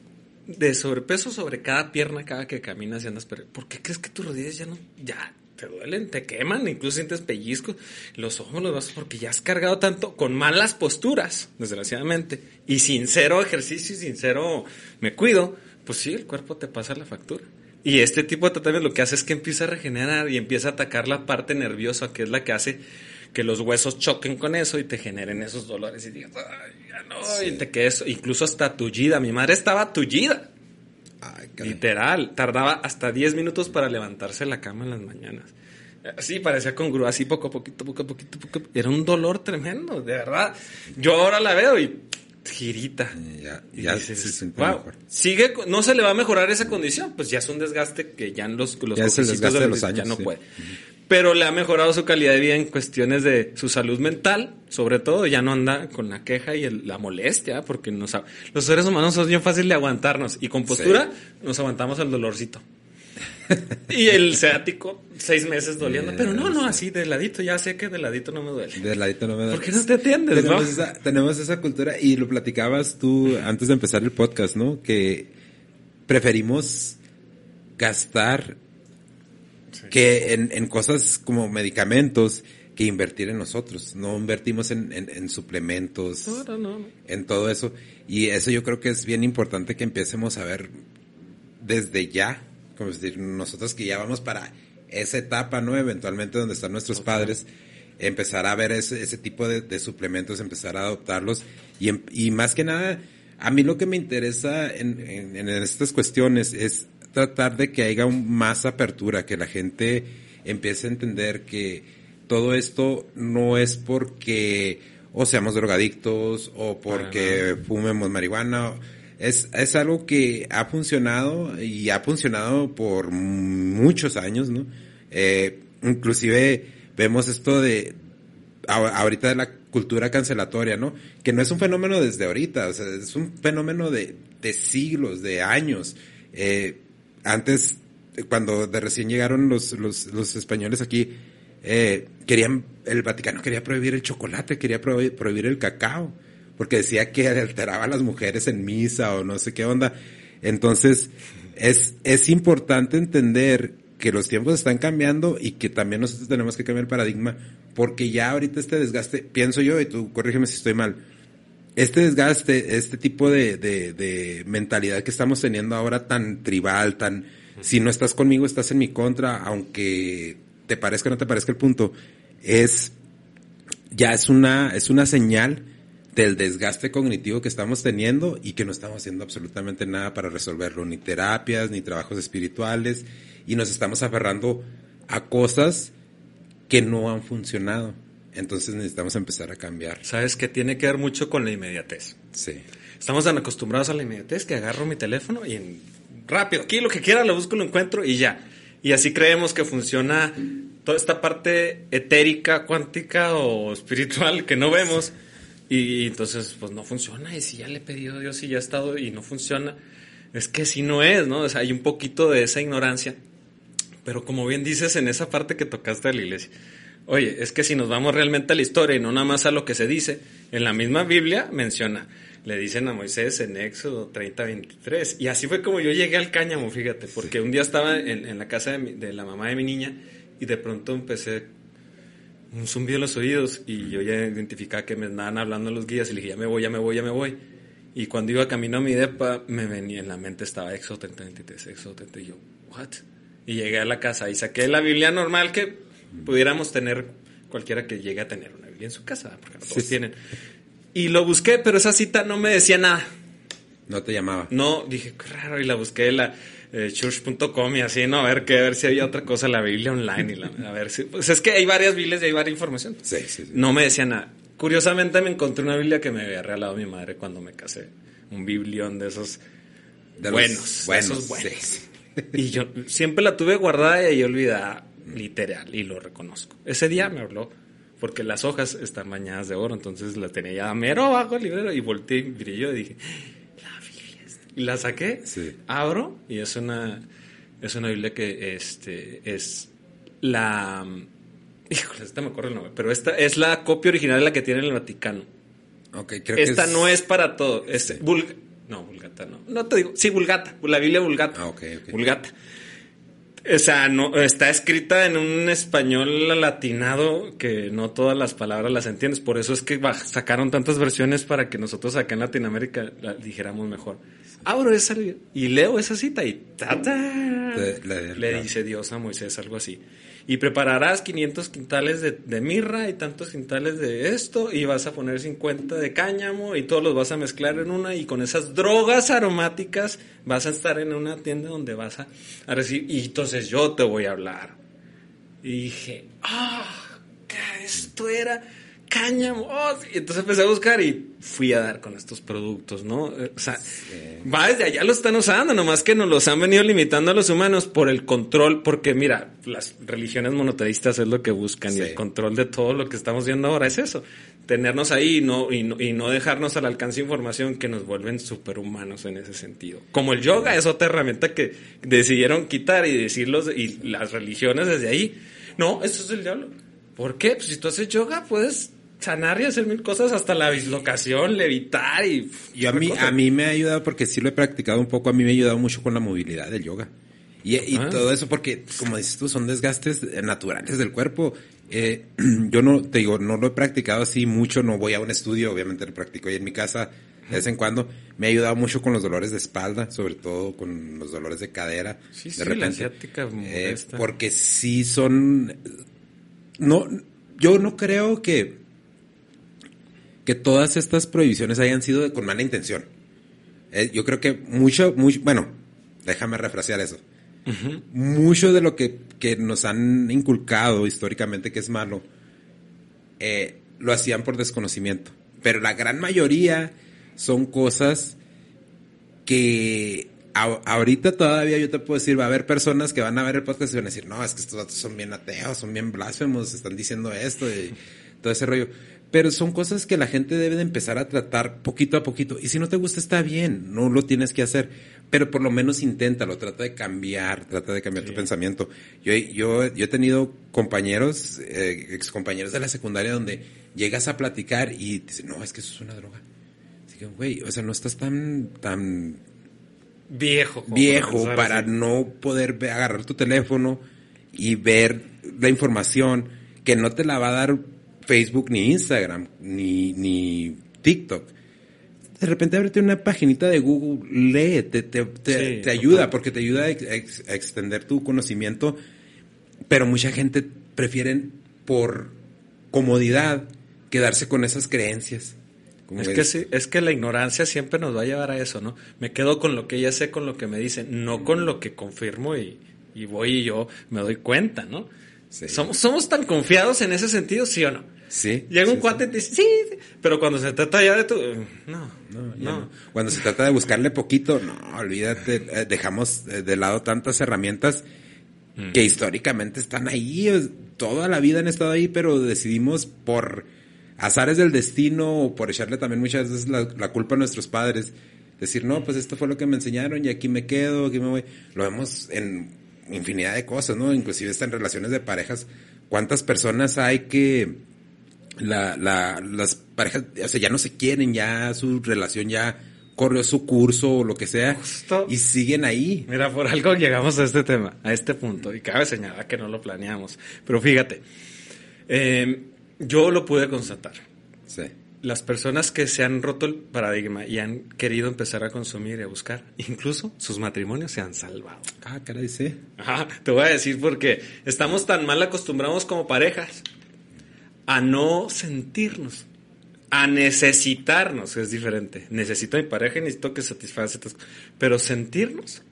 de sobrepeso sobre cada pierna cada que caminas y andas. ¿Por qué crees que tus rodillas ya no, ya te duelen, te queman, incluso sientes pellizcos, los ojos los vas porque ya has cargado tanto con malas posturas, desgraciadamente, y sincero ejercicio y sincero me cuido, pues sí, el cuerpo te pasa la factura. Y este tipo de tratamiento lo que hace es que empieza a regenerar y empieza a atacar la parte nerviosa, que es la que hace que los huesos choquen con eso y te generen esos dolores y digas, ay, ya no, y te quedes incluso hasta tullida. Mi madre estaba tullida Literal, tardaba hasta 10 minutos para levantarse de la cama en las mañanas. Sí, parecía con grúa, así poco a poquito, poco a poquito, poco Era un dolor tremendo, de verdad. Yo ahora la veo y girita. Ya, ya se siente mejor. Sigue, no se le va a mejorar esa condición, pues ya es un desgaste que ya en los, los, ya de los, años, ya no puede pero le ha mejorado su calidad de vida en cuestiones de su salud mental, sobre todo, ya no anda con la queja y la molestia, porque nos, los seres humanos son bien fáciles de aguantarnos y con postura nos aguantamos el dolorcito. y el ciático, seis meses doliendo, pero no, no, así de ladito, ya sé que de ladito no me duele. De ladito no me duele. ¿Por qué no te atiendes? Tenemos, esa, tenemos esa cultura y lo platicabas tú antes de empezar el podcast, ¿no? Que preferimos gastar que en, cosas como medicamentos que invertir en nosotros. No invertimos en, suplementos, en todo eso. Y eso yo creo que es bien importante que empecemos a ver desde ya, como decir, nosotros que ya vamos para esa etapa, ¿no? Eventualmente donde están nuestros padres, empezar a ver ese, ese tipo de, suplementos, empezar a adoptarlos. Y, y más que nada, a mí lo que me interesa en, en estas cuestiones es tratar de que haya más apertura, que la gente empiece a entender que todo esto no es porque o seamos drogadictos o porque fumemos marihuana. Es, es algo que ha funcionado y ha funcionado por muchos años, ¿no? Eh, inclusive vemos esto de ahorita de la cultura cancelatoria, ¿no? Que no es un fenómeno desde ahorita, o sea, es un fenómeno de, de siglos, de años. Eh, antes, cuando de recién llegaron los, los, los españoles aquí, eh, querían, el Vaticano quería prohibir el chocolate, quería prohibir, el cacao, porque decía que alteraba a las mujeres en misa o no sé qué onda. Entonces, es, es importante entender que los tiempos están cambiando y que también nosotros tenemos que cambiar el paradigma, porque ya ahorita este desgaste, pienso yo, y tú corrígeme si estoy mal, este desgaste, este tipo de, de, de, mentalidad que estamos teniendo ahora tan tribal, tan, si no estás conmigo, estás en mi contra, aunque te parezca o no te parezca el punto, es, ya es una, es una señal del desgaste cognitivo que estamos teniendo y que no estamos haciendo absolutamente nada para resolverlo, ni terapias, ni trabajos espirituales, y nos estamos aferrando a cosas que no han funcionado. Entonces necesitamos empezar a cambiar. Sabes que tiene que ver mucho con la inmediatez. Sí. Estamos tan acostumbrados a la inmediatez que agarro mi teléfono y en, rápido, aquí lo que quiera, lo busco, lo encuentro y ya. Y así creemos que funciona toda esta parte etérica, cuántica o espiritual que no vemos. Y entonces, pues no funciona. Y si ya le he pedido a Dios y ya ha estado y no funciona, es que si no es, ¿no? O sea, hay un poquito de esa ignorancia. Pero como bien dices en esa parte que tocaste de la iglesia, Oye, es que si nos vamos realmente a la historia y no nada más a lo que se dice, en la misma Biblia menciona, le dicen a Moisés en Éxodo 30, 23. Y así fue como yo llegué al cáñamo, fíjate, porque un día estaba en, la casa de, la mamá de mi niña y de pronto empecé un zumbido en los oídos y yo ya identificaba que me andaban hablando los guías y le dije, ya me voy, ya me voy, ya me voy. Y cuando iba camino a mi depa, me venía en la mente, estaba Éxodo 30, 23, Éxodo 30, y yo, ¿what? Y llegué a la casa y saqué la Biblia normal que pudiéramos tener cualquiera que llegue a tener una Biblia en su casa, porque no todos tienen. Y lo busqué, pero esa cita no me decía nada. No te llamaba. No, dije, qué raro, y la busqué en la eh, church.com y así, no, a ver, que, a ver si había otra cosa, la Biblia online, y la, a ver si, pues es que hay varias Biblias y hay varias información. Sí, sí, sí. No me decía nada. Curiosamente me encontré una Biblia que me había regalado mi madre cuando me casé. Un biblión de esos buenos. buenos, esos buenos. Y yo siempre la tuve guardada y olvidada, literal, y lo reconozco. Ese día me habló, porque las hojas están bañadas de oro, entonces la tenía ya mero bajo el librero y volteé y brilló y dije, la Biblia. Y la saqué, Sí. abro y es una, es una Biblia que este, es la... Híjole, esta me acuerdo el nombre, pero esta es la copia original de la que tiene el Vaticano. Ok, creo Esta que no es para todo. Es vulga- No, Vulgata no. No te digo. Sí, Vulgata. La Biblia Vulgata. Ah, ok, ok. Vulgata. O sea, no, está escrita en un español latinado que no todas las palabras las entiendes. Por eso es que sacaron tantas versiones para que nosotros acá en Latinoamérica la dijéramos mejor. Abro esa y leo esa cita y ta, ta, Le- le- le dice Dios a Moisés algo así. Y prepararás 500 quintales de, mirra y tantos quintales de esto y vas a poner 50 de cáñamo y todos los vas a mezclar en una y con esas drogas aromáticas vas a estar en una tienda donde vas a, recibir y entonces yo te voy a hablar. Y dije, ah, ¿qué? esto era cáñamo. Oh. Y entonces empecé a buscar y fui a dar con estos productos, ¿no? O sea, va desde allá lo están usando, nomás que nos los han venido limitando a los humanos por el control, porque mira, las religiones monoteístas es lo que buscan y el control de todo lo que estamos viendo ahora es eso. Tenernos ahí y no, y no, y no dejarnos al alcance de información que nos vuelven superhumanos en ese sentido. Como el yoga es otra herramienta que decidieron quitar y decirlos, y las religiones desde ahí, no, eso es el diablo. ¿Por qué? Pues si tú haces yoga puedes sanar y hacer mil cosas, hasta la dislocación, levitar y... Y a mí, a mí me ha ayudado porque sí lo he practicado un poco, a mí me ha ayudado mucho con la movilidad del yoga. Y, y Ah. todo eso porque, como dices tú, son desgastes naturales del cuerpo. Eh, yo no, te digo, no lo he practicado así mucho, no voy a un estudio, obviamente lo practico ahí en mi casa de vez en cuando. Me ha ayudado mucho con los dolores de espalda, sobre todo con los dolores de cadera. Sí, de sí, la repente. asiática Eh, porque sí son... No, yo no creo que que todas estas prohibiciones hayan sido de- con mala intención. Eh, yo creo que mucho, mucho, bueno, déjame refrasear eso. Mucho de lo que, que nos han inculcado históricamente que es malo, eh, lo hacían por desconocimiento. Pero la gran mayoría son cosas que a- ahorita todavía yo te puedo decir, va a haber personas que van a ver el podcast y van a decir, no, es que estos datos son bien ateos, son bien blasfemos, están diciendo esto y todo ese rollo. Pero son cosas que la gente debe de empezar a tratar poquito a poquito. Y si no te gusta, está bien, no lo tienes que hacer. Pero por lo menos inténtalo, trata de cambiar, trata de cambiar tu pensamiento. Yo, yo, yo he tenido compañeros, eh, ex compañeros de la secundaria donde llegas a platicar y te dicen, no, es que eso es una droga. Así que, güey, o sea, no estás tan, tan Viejo. viejo para así. no poder agarrar tu teléfono y ver la información que no te la va a dar Facebook ni Instagram ni, ni TikTok. De repente ábrete una paginita de Google, lee, te, te, te- Sí, te ayuda total. porque te ayuda a, ex- a ex- a extender tu conocimiento, pero mucha gente prefieren por comodidad quedarse con esas creencias. Es ves. que sí, es que la ignorancia siempre nos va a llevar a eso, ¿no? Me quedo con lo que ya sé, con lo que me dicen, no con lo que confirmo y, y voy y yo me doy cuenta, ¿no? Sí. Somos, somos tan confiados en ese sentido, ¿sí o no? Sí, Llega un sí, cuate y te dice, sí, sí", pero cuando se trata ya de tu... eh, No, No, no. no. Cuando se trata de buscarle poquito, no, olvídate, eh, dejamos de lado tantas herramientas Mm. que históricamente están ahí, toda la vida han estado ahí, pero decidimos por azares del destino o por echarle también muchas veces la, la culpa a nuestros padres, decir, no, pues esto fue lo que me enseñaron y aquí me quedo, aquí me voy. Lo vemos en infinidad de cosas, ¿no? Inclusive está en relaciones de parejas. ¿Cuántas personas hay que la, la, las parejas, o sea, ya no se quieren, ya su relación ya corrió su curso o lo que sea Justo. y siguen ahí. Mira, por algo llegamos a este tema, a este punto, y cabe señalar que no lo planeamos. Pero fíjate, eh, yo lo pude constatar. Sí. Las personas que se han roto el paradigma y han querido empezar a consumir y a buscar, incluso sus matrimonios se han salvado. Ah, caray, sí. Ajá, te voy a decir porque estamos tan mal acostumbrados como parejas a no sentirnos, a necesitarnos, es diferente. Necesito a mi pareja y necesito que satisfaga. Pero sentirnos,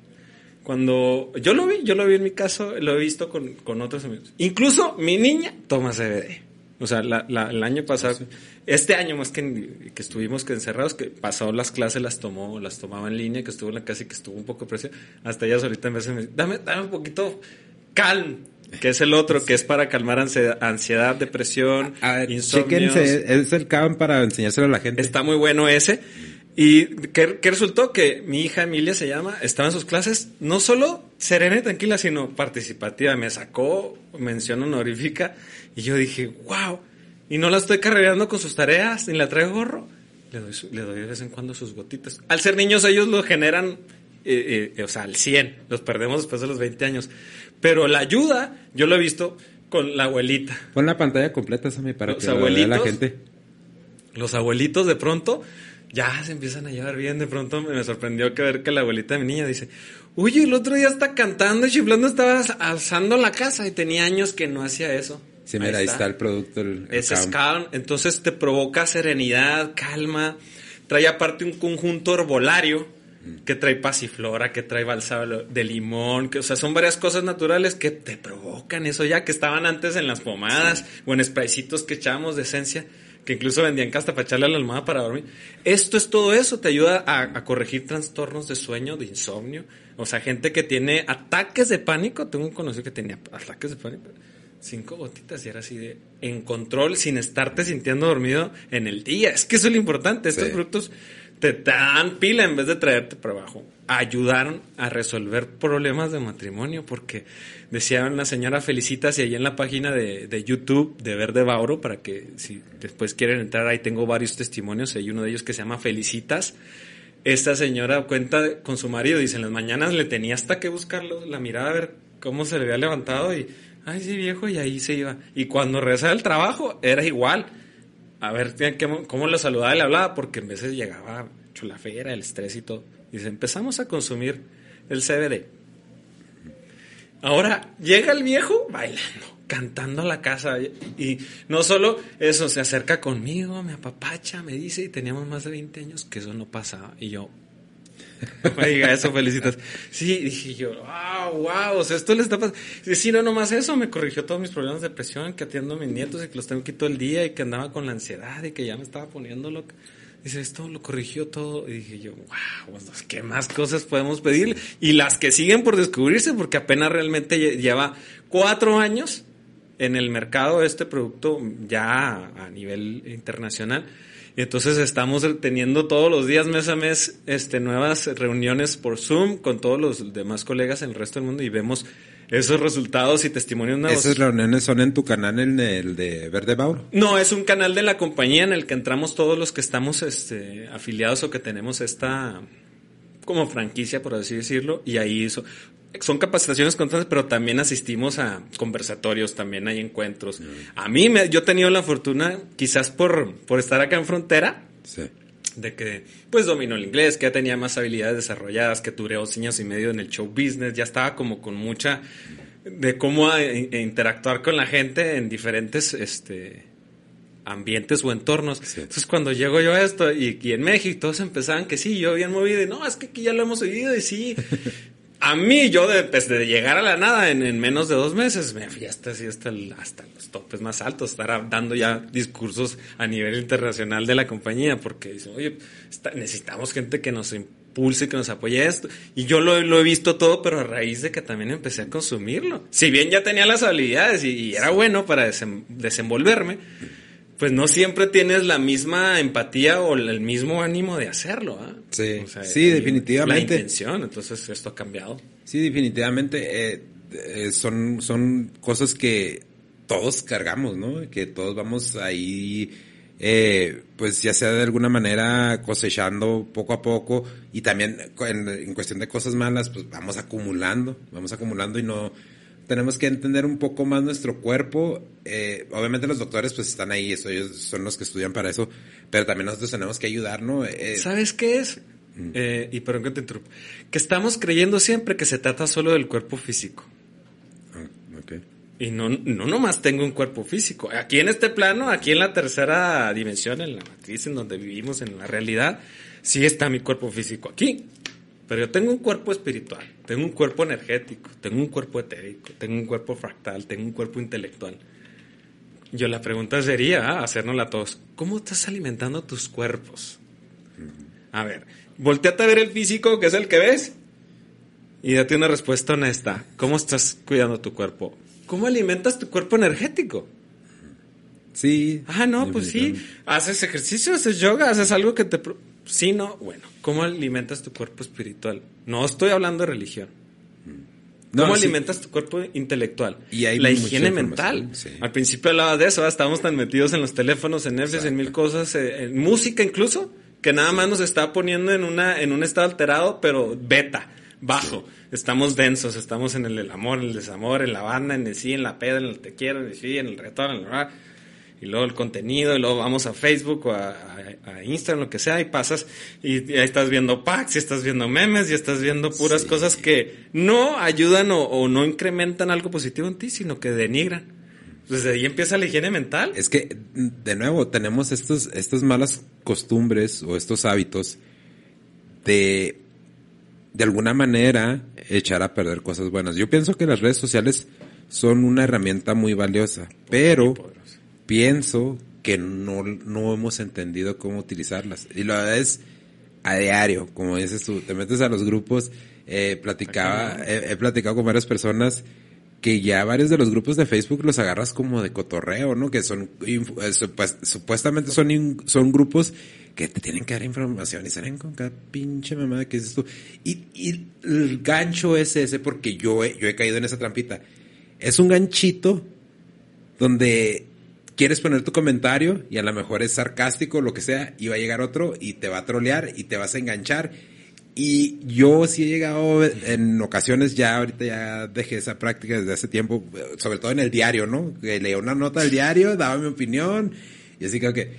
cuando yo lo vi, yo lo vi en mi caso, lo he visto con, con otros amigos. Incluso mi niña toma CBD. O sea, la, el año pasado, este año más que, que estuvimos que encerrados, que pasó las clases, las tomó, las tomaba en línea, que estuvo en la casa y que estuvo un poco presión, hasta ella ahorita en vez de dame, dame un poquito calm, que es el otro, que es para calmar ansiedad, depresión, insomnio. es el calm para enseñárselo a la gente. Está muy bueno ese. Y ¿qué, resultó? Que mi hija Emilia se llama, estaba en sus clases, no solo serena y tranquila, sino participativa. Me sacó mención honorífica y yo dije, wow. Y no la estoy carreando con sus tareas, ni la traigo gorro. Le doy, le doy de vez en cuando sus gotitas. Al ser niños ellos lo generan, eh, eh, o sea, al 100. Los perdemos después de los 20 años. Pero la ayuda, yo lo he visto con la abuelita. Pon la pantalla completa, Sammy, para que lo vea la gente. Los abuelitos de pronto ya se empiezan a llevar bien. De pronto me sorprendió que ver que la abuelita de mi niña dice, oye, el otro día está cantando y chiflando, estaba alzando la casa y tenía años que no hacía eso. Sí, mira, ahí está, el producto. El, es calm. Entonces te provoca serenidad, calma. Trae aparte un conjunto herbolario que trae pasiflora, que trae balsamo de limón, que, o sea, son varias cosas naturales que te provocan eso ya, que estaban antes en las pomadas o en spraycitos que echábamos de esencia que incluso vendían casta para echarle a la almohada para dormir. Esto es todo eso, te ayuda a, corregir trastornos de sueño, de insomnio. O sea, gente que tiene ataques de pánico. Tengo un conocido que tenía ataques de pánico. Cinco gotitas y era así de en control sin estarte sintiendo dormido en el día. Es que eso es lo importante. Estos productos te dan pila en vez de traerte para abajo. Ayudaron a resolver problemas de matrimonio porque decía una señora felicitas y ahí en la página de, de, YouTube de Verde Bauro para que si después quieren entrar ahí tengo varios testimonios. Hay uno de ellos que se llama Felicitas. Esta señora cuenta con su marido, dice en las mañanas le tenía hasta que buscarlo, la mirada a ver cómo se le había levantado y, ay sí viejo, y ahí se iba. Y cuando regresaba del trabajo era igual a ver cómo lo saludaba y le hablaba, porque en veces llegaba chulafera, el estrés y todo. Dice, empezamos a consumir el CBD. Ahora llega el viejo bailando, cantando a la casa. Y no solo eso, se acerca conmigo, me apapacha, me dice, y teníamos más de 20 años que eso no pasaba. Y yo, me diga eso, felicitas. Sí, dije yo, wow, wow, o sea, esto le está pasando. Sí, no, nomás eso, me corrigió todos mis problemas de depresión, que atiendo a mis nietos y que los tengo aquí todo el día y que andaba con la ansiedad y que ya me estaba poniendo loca. Dice, esto lo corrigió todo. Y dije yo, wow, ¿qué más cosas podemos pedir? Y las que siguen por descubrirse, porque apenas realmente lleva cuatro años en el mercado este producto ya a nivel internacional. Y entonces estamos teniendo todos los días, mes a mes, este, nuevas reuniones por Zoom con todos los demás colegas en el resto del mundo y vemos esos resultados y testimonios nuevos. ¿Esas reuniones son en tu canal, en el de Verde Bauro? No, es un canal de la compañía en el que entramos todos los que estamos este, afiliados o que tenemos esta como franquicia, por así decirlo, y ahí eso, son capacitaciones constantes, pero también asistimos a conversatorios, también hay encuentros. Mm. A mí, me, yo he tenido la fortuna, quizás por, por estar acá en frontera, de que pues domino el inglés, que ya tenía más habilidades desarrolladas, que duré dos años y medio en el show business, ya estaba como con mucha de cómo interactuar con la gente en diferentes este, ambientes o entornos. Entonces cuando llego yo a esto y, y, en México todos empezaban que sí, yo bien movido y no, es que aquí ya lo hemos vivido y sí, a mí, yo de, pues, de llegar a la nada en, menos de dos meses, me fui hasta, así, hasta, hasta los topes más altos, estar dando ya discursos a nivel internacional de la compañía, porque oye, necesitamos gente que nos impulse, que nos apoye esto. Y yo lo, lo, he visto todo, pero a raíz de que también empecé a consumirlo. Si bien ya tenía las habilidades y, era bueno para desenvolverme, pues no siempre tienes la misma empatía o el mismo ánimo de hacerlo. ¿ah? Sí, sí, definitivamente. La intención, entonces esto ha cambiado. Sí, definitivamente. Eh, eh, son, son cosas que todos cargamos, ¿no? Que todos vamos ahí, eh, pues ya sea de alguna manera cosechando poco a poco y también en, en cuestión de cosas malas, pues vamos acumulando, vamos acumulando y no tenemos que entender un poco más nuestro cuerpo. Eh, obviamente los doctores pues están ahí, ellos son los que estudian para eso, pero también nosotros tenemos que ayudar, ¿no? Eh, ¿Sabes qué es? Mm. Eh, y perdón que te interrumpa. Que estamos creyendo siempre que se trata solo del cuerpo físico. Ah, okay. Y no, no nomás tengo un cuerpo físico. Aquí en este plano, aquí en la tercera dimensión, en la matriz en donde vivimos, en la realidad, sí está mi cuerpo físico aquí. Pero yo tengo un cuerpo espiritual, tengo un cuerpo energético, tengo un cuerpo etérico, tengo un cuerpo fractal, tengo un cuerpo intelectual. Yo la pregunta sería, ah, hacérnosla a todos, ¿cómo estás alimentando tus cuerpos? A ver, volteate a ver el físico, que es el que ves, y date una respuesta honesta. ¿Cómo estás cuidando tu cuerpo? ¿Cómo alimentas tu cuerpo energético? Sí. Ah, no, pues sí. Haces ejercicio, haces yoga, haces algo que te... Sí, no. Bueno, ¿cómo alimentas tu cuerpo espiritual? No estoy hablando de religión. ¿Cómo alimentas tu cuerpo intelectual? Y hay la higiene mental. Al principio hablabas de eso, estábamos tan metidos en los teléfonos, en Netflix, en mil cosas, eh, en música incluso, que nada más nos está poniendo en, una, en un estado alterado, pero beta, bajo. Estamos densos, estamos en el, amor, en el desamor, en la banda, en el sí, en la peda, en el te quiero, en el sí, en el retorno, en el y luego el contenido, y luego vamos a Facebook o a, Instagram, lo que sea, y pasas y, ahí estás viendo packs, y estás viendo memes, y estás viendo puras cosas que no ayudan o, no incrementan algo positivo en ti, sino que denigran. Desde ahí empieza la higiene mental. Es que, de nuevo, tenemos estos, estas malas costumbres o estos hábitos de, de alguna manera, echar a perder cosas buenas. Yo pienso que las redes sociales son una herramienta muy valiosa, pero pienso que no, no hemos entendido cómo utilizarlas. Y la verdad es a diario, como dices tú, te metes a los grupos, eh, platicaba, he, platicado con varias personas que ya varios de los grupos de Facebook los agarras como de cotorreo, ¿no? Que son, eh, pues, supuestamente son, son grupos que te tienen que dar información y salen con cada pinche mamada que dices tú. Y, y el gancho es ese porque yo yo he caído en esa trampita. Es un ganchito donde quieres poner tu comentario y a lo mejor es sarcástico, lo que sea, y va a llegar otro y te va a trolear y te vas a enganchar. Y yo sí he llegado en ocasiones, ya ahorita ya dejé esa práctica desde hace tiempo, sobre todo en el diario, ¿no? Leía una nota del diario, daba mi opinión, y así creo que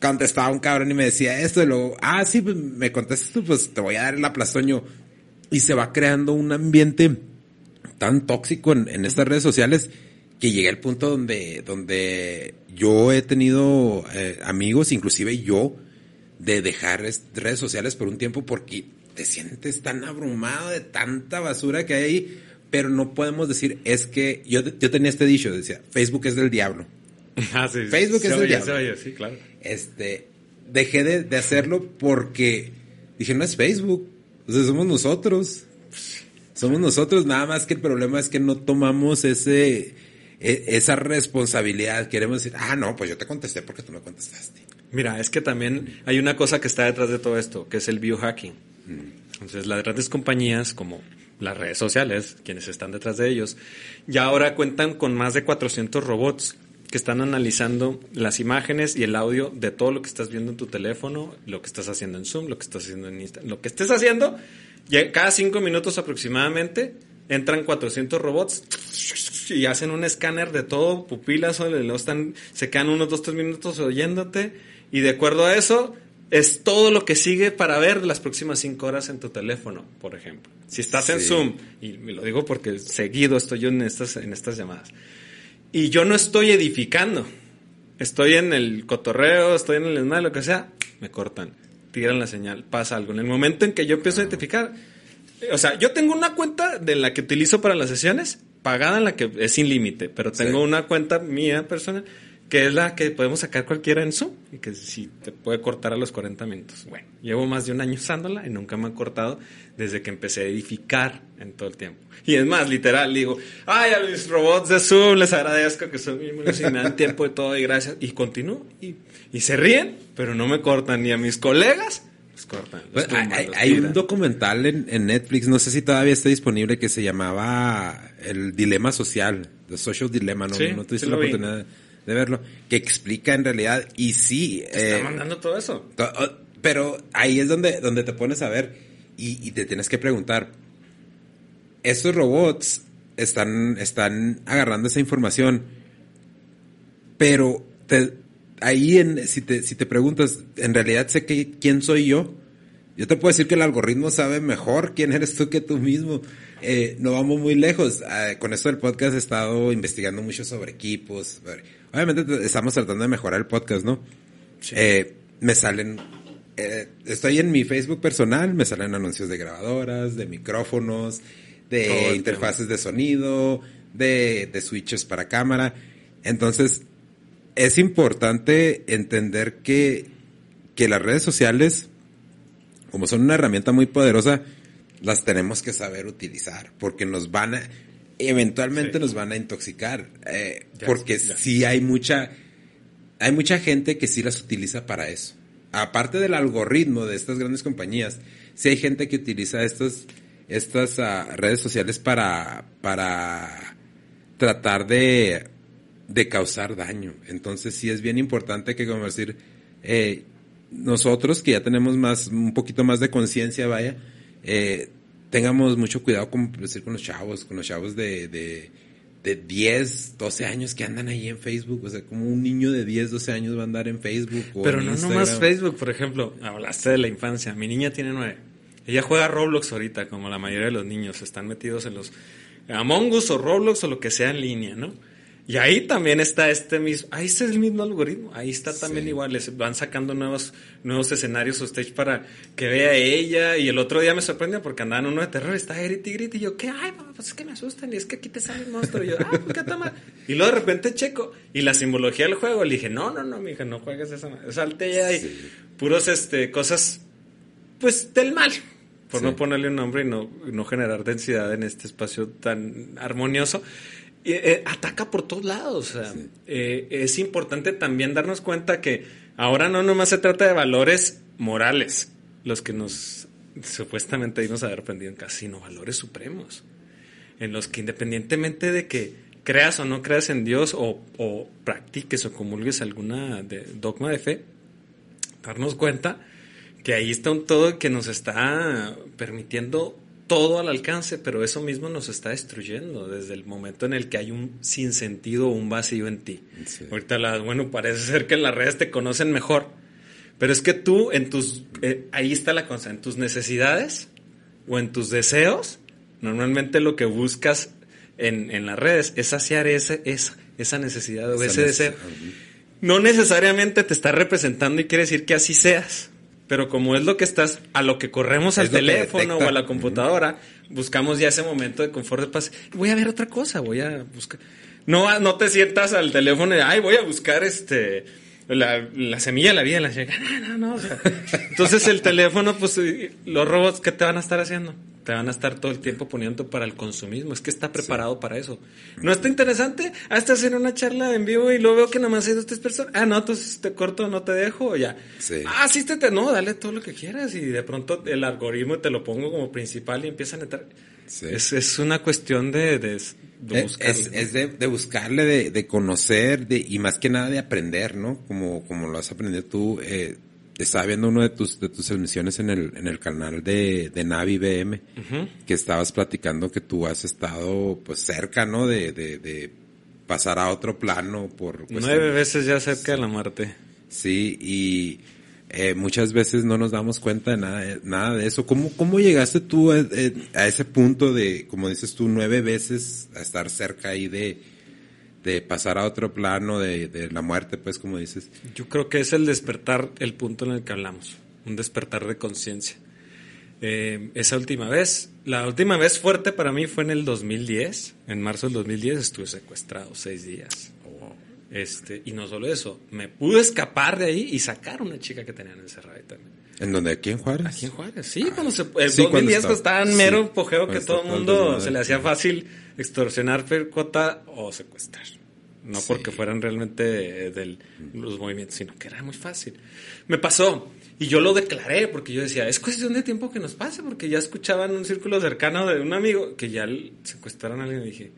contestaba un cabrón y me decía esto, y luego, ah, sí, pues me contestas tú, pues te voy a dar el aplastoño. Y se va creando un ambiente tan tóxico en estas redes sociales que llegué al punto donde, donde yo he tenido eh, amigos, inclusive yo, de dejar redes sociales por un tiempo porque te sientes tan abrumado de tanta basura que hay ahí, pero no podemos decir, es que yo, yo tenía este dicho, decía, Facebook es del diablo. Ah, sí, Facebook es del diablo. sí, claro. Este, dejé de, de, hacerlo porque dije, no es Facebook, o sea, somos nosotros. Somos nosotros, nada más que el problema es que no tomamos ese, esa responsabilidad. Queremos decir, ah, no, pues yo te contesté porque tú me contestaste. Mira, es que también hay una cosa que está detrás de todo esto, que es el biohacking. Mm. Entonces, las grandes compañías como las redes sociales, quienes están detrás de ellos, ya ahora cuentan con más de 400 robots que están analizando las imágenes y el audio de todo lo que estás viendo en tu teléfono, lo que estás haciendo en Zoom, lo que estás haciendo en Instagram, lo que estés haciendo, cada cinco minutos aproximadamente entran 400 robots y hacen un escáner de todo, pupilas, o lo están, se quedan unos 2, 3 minutos oyéndote y de acuerdo a eso es todo lo que sigue para ver las próximas 5 horas en tu teléfono, por ejemplo. Si estás en Zoom, y me lo digo porque seguido estoy yo en estas, en estas llamadas, y yo no estoy edificando, estoy en el cotorreo, estoy en el esmalte, lo que sea, me cortan, tiran la señal, pasa algo. En el momento en que yo empiezo a identificar, o sea, yo tengo una cuenta de la que utilizo para las sesiones, pagada en la que es sin límite, pero tengo una cuenta mía personal que es la que podemos sacar cualquiera en Zoom y que si te puede cortar a los 40 minutos. Bueno, llevo más de un año usándola y nunca me ha cortado desde que empecé a edificar en todo el tiempo. Y es más, literal, digo, ay, a mis robots de Zoom les agradezco que son buenos y me dan tiempo de todo y gracias. Y continúo y, y se ríen, pero no me cortan ni a mis colegas pues, hay, un documental en, Netflix, no sé si todavía está disponible, que se llamaba El Dilema Social, The Social Dilemma, no, no tuviste la oportunidad de verlo, que explica en realidad, y sí... está eh, mandando todo eso. Oh, pero ahí es donde, donde te pones a ver y, te tienes que preguntar, estos robots están, están agarrando esa información, pero te, ahí en, si te, si te preguntas, en realidad sé que, quién soy yo. Yo te puedo decir que el algoritmo sabe mejor quién eres tú que tú mismo. Eh, no vamos muy lejos. Ah, con esto del podcast he estado investigando mucho sobre equipos. Obviamente estamos tratando de mejorar el podcast, ¿no? Eh, me salen, eh, estoy en mi Facebook personal, me salen anuncios de grabadoras, de micrófonos, de interfaces de sonido, de, de switches para cámara Entonces, es importante entender que, que las redes sociales, como son una herramienta muy poderosa, las tenemos que saber utilizar, porque nos van a, eventualmente nos van a intoxicar, eh, porque sí hay mucha, hay mucha gente que sí las utiliza para eso. Aparte del algoritmo de estas grandes compañías, sí hay gente que utiliza estas, estas ah, redes sociales para, para tratar de, de causar daño. Entonces sí es bien importante que, como decir, eh, nosotros que ya tenemos más, un poquito más de conciencia, vaya, eh, tengamos mucho cuidado con, decir, con los chavos, con los chavos de, de, de 10, 12 años que andan ahí en Facebook. O sea, como un niño de 10, 12 años va a andar en Facebook. O Pero no nomás Facebook, por ejemplo. Hablaste de la infancia. Mi niña tiene 9. Ella juega Roblox ahorita, como la mayoría de los niños. Están metidos en los Among Us o Roblox o lo que sea en línea, ¿no? Y ahí también está este mismo, ahí está el mismo algoritmo, ahí está también igual, les van sacando nuevos, nuevos escenarios o stage para que vea ella. Y el otro día me sorprendió porque andaban uno de terror, está grita y grita. Y yo, ¿qué? Ay, papá, pues es que me asustan y es que aquí te sale el monstruo. Y yo, ah, ¿por qué toma? Y luego de repente checo y la simbología del juego, le dije, no, no, no, mija, no juegues esa. Salte ya y puros, este, cosas, pues del mal por no ponerle un nombre y no, no generar densidad en este espacio tan armonioso. Eh, ataca por todos lados. Eh, es importante también darnos cuenta que ahora no nomás se trata de valores morales, los que nos supuestamente dimos haber aprendido en casa, sino valores supremos, en los que independientemente de que creas o no creas en Dios o, o practiques o comulgues alguna dogma de fe, darnos cuenta que ahí está un todo que nos está permitiendo todo al alcance, pero eso mismo nos está destruyendo desde el momento en el que hay un sinsentido o un vacío en ti. Ahorita, la, bueno, parece ser que en las redes te conocen mejor, pero es que tú, en tus, eh, ahí está la cosa, en tus necesidades o en tus deseos, normalmente lo que buscas en, en las redes es saciar ese, esa, esa necesidad o ese deseo. No necesariamente te está representando y quiere decir que así seas pero como es lo que estás, a lo que corremos al teléfono o a la computadora, buscamos ya ese momento de confort de paz. Voy a ver otra cosa, voy a buscar. No, no te sientas al teléfono y, ay, voy a buscar este, la, la semilla de la vida. La... No, no, no. entonces el teléfono, pues, los robots, ¿qué te van a estar haciendo? Te van a estar todo el tiempo poniendo para el consumismo. Es que está preparado para eso. ¿No está interesante? Ah, estás en una charla en vivo y luego veo que nada más hay dos tres personas. Ah, no, entonces te corto, no te dejo, ya. Sí. Ah, sí, te, no, dale todo lo que quieras. Y de pronto el algoritmo te lo pongo como principal y empiezan a entrar. Es, es, una cuestión de, de, de buscarle. Es, de, de, buscarle, de, de conocer de, y más que nada de aprender, ¿no? Como, como lo has aprendido tú. Eh, estaba viendo uno de tus, de tus emisiones en el, en el canal de, de Navi BM, que estabas platicando que tú has estado pues cerca, ¿no? De, de, de pasar a otro plano por... Nueve veces ya cerca de la muerte. Sí, y eh, muchas veces no nos damos cuenta de nada, nada de eso. ¿Cómo, cómo llegaste tú a, a, ese punto de, como dices tú, nueve veces a estar cerca ahí de, de pasar a otro plano de, de, la muerte, pues como dices. Yo creo que es el despertar, el punto en el que hablamos, un despertar de conciencia. Eh, esa última vez, la última vez fuerte para mí fue en el 2010, en marzo del 2010 estuve secuestrado seis días. Este, y no solo eso, me pude escapar de ahí y sacar a una chica que tenían encerrada ahí también. ¿En donde? ¿Aquí en Juárez? Aquí en Juárez, sí, cuando se, el 2010 estaba en mero pojeo que todo el mundo se le hacía fácil extorsionar, percota o secuestrar. No porque fueran realmente de los movimientos, sino que era muy fácil. Me pasó. Y yo lo declaré porque yo decía, es cuestión de tiempo que nos pase, porque ya escuchaba en un círculo cercano de un amigo que ya secuestraron a alguien y dije,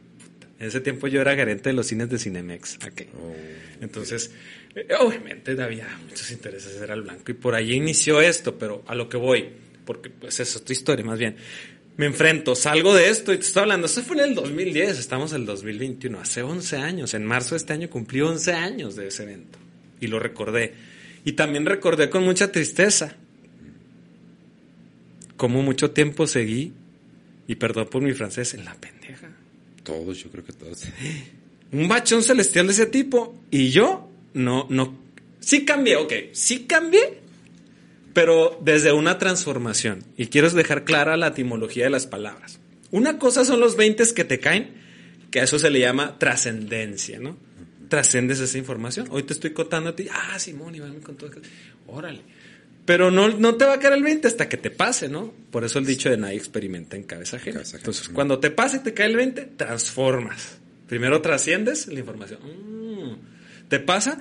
en ese tiempo yo era gerente de los cines de Cinemex. Okay. Oh, Entonces, eh, obviamente había muchos intereses, era el blanco. Y por ahí inició esto, pero a lo que voy, porque pues es tu historia más bien me enfrento, salgo de esto y te estoy hablando, eso fue en el 2010, estamos en el 2021, hace 11 años, en marzo de este año cumplí 11 años de ese evento y lo recordé. Y también recordé con mucha tristeza cómo mucho tiempo seguí, y perdón por mi francés, en la pendeja. Todos, yo creo que todos. Un bachón celestial de ese tipo y yo no, no, sí cambié, ok, sí cambié, pero desde una transformación. Y quiero dejar clara la etimología de las palabras. Una cosa son los 20 que te caen, que a eso se le llama trascendencia, ¿no? trascendes esa información. Hoy te estoy contando a ti, ah, Simón, Iván me contó. Órale. Pero no, no te va a caer el 20 hasta que te pase, ¿no? Por eso el dicho de nadie experimenta en cabeza ajena. Entonces, cuando te pase y te cae el 20, transformas. Primero trasciendes la información. Mm. ¿Te pasa?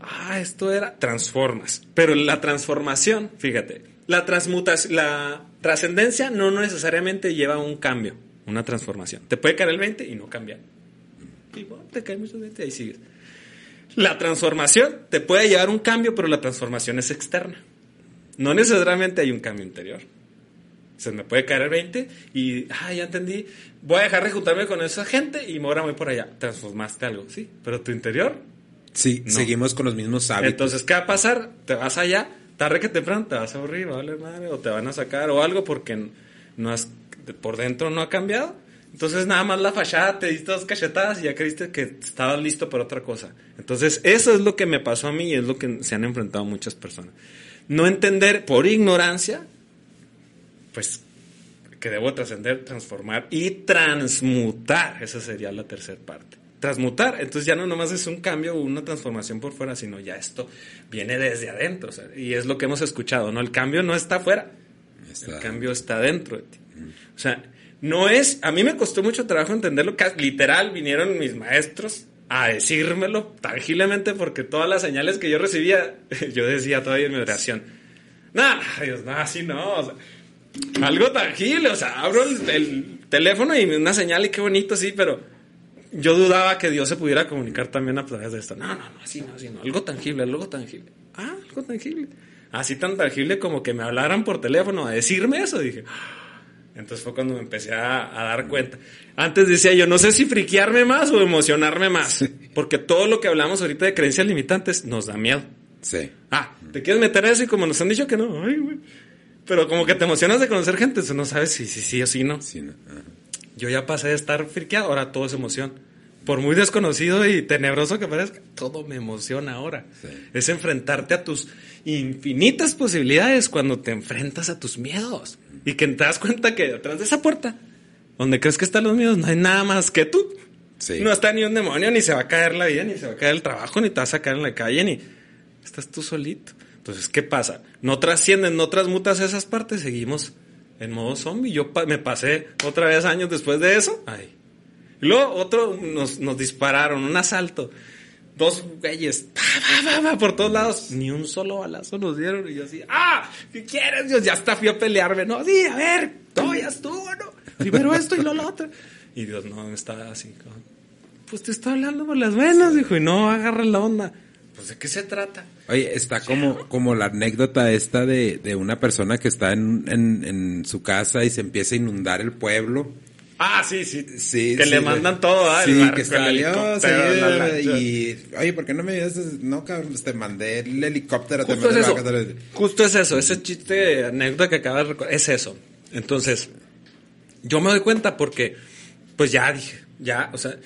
Ah, esto era. Transformas. Pero la transformación, fíjate, la transmutación, la trascendencia no necesariamente lleva a un cambio, una transformación. Te puede caer el 20 y no cambiar. Y te cae mucho 20 y ahí sigues. La transformación te puede llevar a un cambio, pero la transformación es externa. No necesariamente hay un cambio interior. Se me puede caer el 20 y, ah, ya entendí, voy a dejar de juntarme con esa gente y ahora voy por allá. Transformaste algo, sí, pero tu interior. Sí, seguimos con los mismos hábitos. Entonces, ¿qué va a pasar? Te vas allá, tarde que temprano te vas a aburrir, vale madre, o te van a sacar o algo porque no has, por dentro no ha cambiado. Entonces nada más la fachada, te diste dos cachetadas y ya creíste que estabas listo para otra cosa. Entonces eso es lo que me pasó a mí y es lo que se han enfrentado muchas personas. No entender por ignorancia, pues que debo trascender, transformar y transmutar. Esa sería la tercera parte. Transmutar, entonces ya no nomás es un cambio o una transformación por fuera, sino ya esto viene desde adentro. y es lo que hemos escuchado, ¿no? El cambio no está afuera, el cambio está dentro de ti. O sea, no es, a mí me costó mucho trabajo entenderlo, literal vinieron mis maestros a decírmelo tangiblemente porque todas las señales que yo recibía, yo decía todavía en mi oración, no, Dios, no, así no, algo tangible, o sea, abro el, teléfono y una señal y qué bonito, sí, pero yo dudaba que Dios se pudiera comunicar también a través de esto. No, no, no, así no, así no, algo tangible, algo tangible. Ah, algo tangible. Así tan tangible como que me hablaran por teléfono a decirme eso, dije. Entonces fue cuando me empecé a, dar cuenta. Antes decía yo, no sé si friquearme más o emocionarme más. Porque todo lo que hablamos ahorita de creencias limitantes nos da miedo. Sí. Ah, ¿te quieres meter a eso? Y como nos han dicho que no, ay, güey. Pero como que te emocionas de conocer gente, eso no sabes si sí si, o si no. Sí, no. Yo ya pasé de estar friqueado, ahora todo es emoción. Por muy desconocido y tenebroso que parezca, todo me emociona ahora. Es enfrentarte a tus infinitas posibilidades cuando te enfrentas a tus miedos. Y que te das cuenta que detrás de esa puerta, donde crees que están los miedos, no hay nada más que tú. No está ni un demonio, ni se va a caer la vida, ni se va a caer el trabajo, ni te vas a caer en la calle, ni estás tú solito. Entonces, ¿qué pasa? No trascienden, no transmutas esas partes, seguimos en modo zombie. Yo me pasé otra vez años después de eso. Ay. Y luego otro nos, dispararon, un asalto dos güeyes por todos lados. Ni un solo balazo nos dieron. Y yo así, ¡ah! ¿Qué quieres? Dios, ya hasta fui a pelearme. No, sí, a ver, todo ya estuvo, ¿no? Primero esto y luego lo otro. Y Dios, no, me estaba así, pues te está hablando por las venas, dijo, y no agarra la onda. Pues, ¿de qué se trata? Oye, está como, como la anécdota esta de, de una persona que está en, en, en su casa y se empieza a inundar el pueblo Ah, sí, sí. sí que le mandan todo, ¿ah? Sí, que salió, sí, y, oye, ¿por qué no me ayudas? No, cabrón, pues te mandé el helicóptero. Justo es eso. Justo es eso. Ese chiste, anécdota que acabas de recordar, es eso. Entonces, yo me doy cuenta porque, pues ya dije, ya, o sea,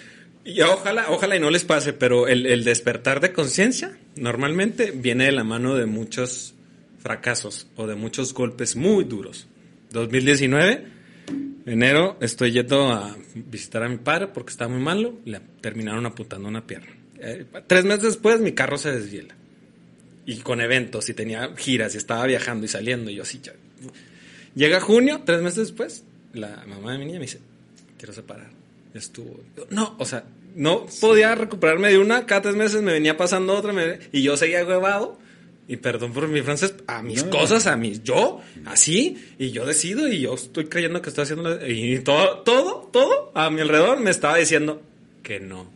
y ojalá, ojalá y no les pase, pero el, el despertar de conciencia normalmente viene de la mano de muchos fracasos o de muchos golpes muy duros. 2019 Enero estoy yendo a visitar a mi padre porque estaba muy malo. Le terminaron apuntando una pierna. Eh, tres meses después mi carro se desviela. Y con eventos y tenía giras y estaba viajando y saliendo y yo así. Llega junio, tres meses después, la mamá de mi niña me dice, quiero separar. Estuvo. No, o sea, no podía recuperarme de una, cada tres meses me venía pasando otra y yo seguía huevado y perdón por mi francés, a mis cosas, a mis, yo, así, y yo decido, y yo estoy creyendo que estoy haciendo, y todo, todo, todo a mi alrededor me estaba diciendo que no,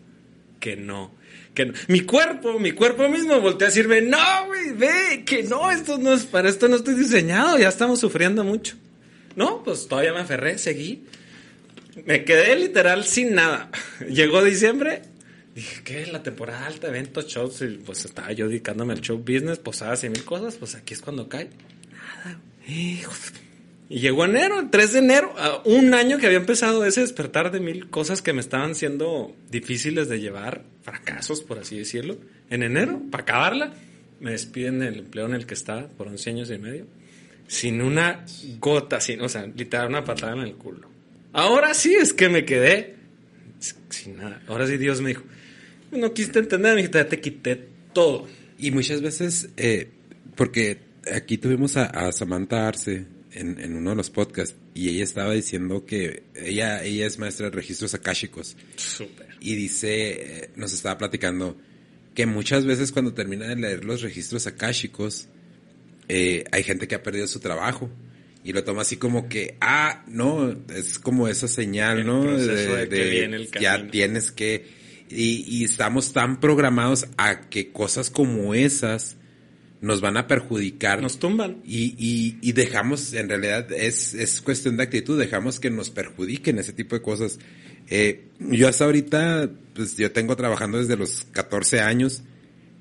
que no, que no. Mi cuerpo, mi cuerpo mismo volteó a decirme, no, güey, ve, que no, esto no es, para esto no estoy diseñado, ya estamos sufriendo mucho. No, pues todavía me aferré, seguí. Me quedé literal sin nada. Llegó diciembre dije, ¿qué es la temporada alta, eventos, shows? Y pues estaba yo dedicándome al show business, posadas y mil cosas, pues aquí es cuando cae. Nada, Y llegó enero, el 3 de enero, un año que había empezado ese despertar de mil cosas que me estaban siendo difíciles de llevar, fracasos, por así decirlo. En enero, para acabarla, me despiden del empleo en el que estaba por 11 años y medio, sin una gota, sin, o sea, literal una patada en el culo. Ahora sí es que me quedé sin nada. Ahora sí Dios me dijo, No quisiste entender, hijita, ya te quité todo. Y muchas veces, eh, porque aquí tuvimos a, Samantha Arce en, en, uno de los podcasts y ella estaba diciendo que ella, ella es maestra de registros akáshicos. Súper. Y dice, eh, nos estaba platicando que muchas veces cuando termina de leer los registros akáshicos, eh, hay gente que ha perdido su trabajo y lo toma así como que, ah, no, es como esa señal, ¿no? De, que viene el ya tienes que, y, y, estamos tan programados a que cosas como esas nos van a perjudicar. Nos tumban. Y, y, y dejamos, en realidad, es, es cuestión de actitud, dejamos que nos perjudiquen ese tipo de cosas. Eh, yo hasta ahorita, pues yo tengo trabajando desde los 14 años,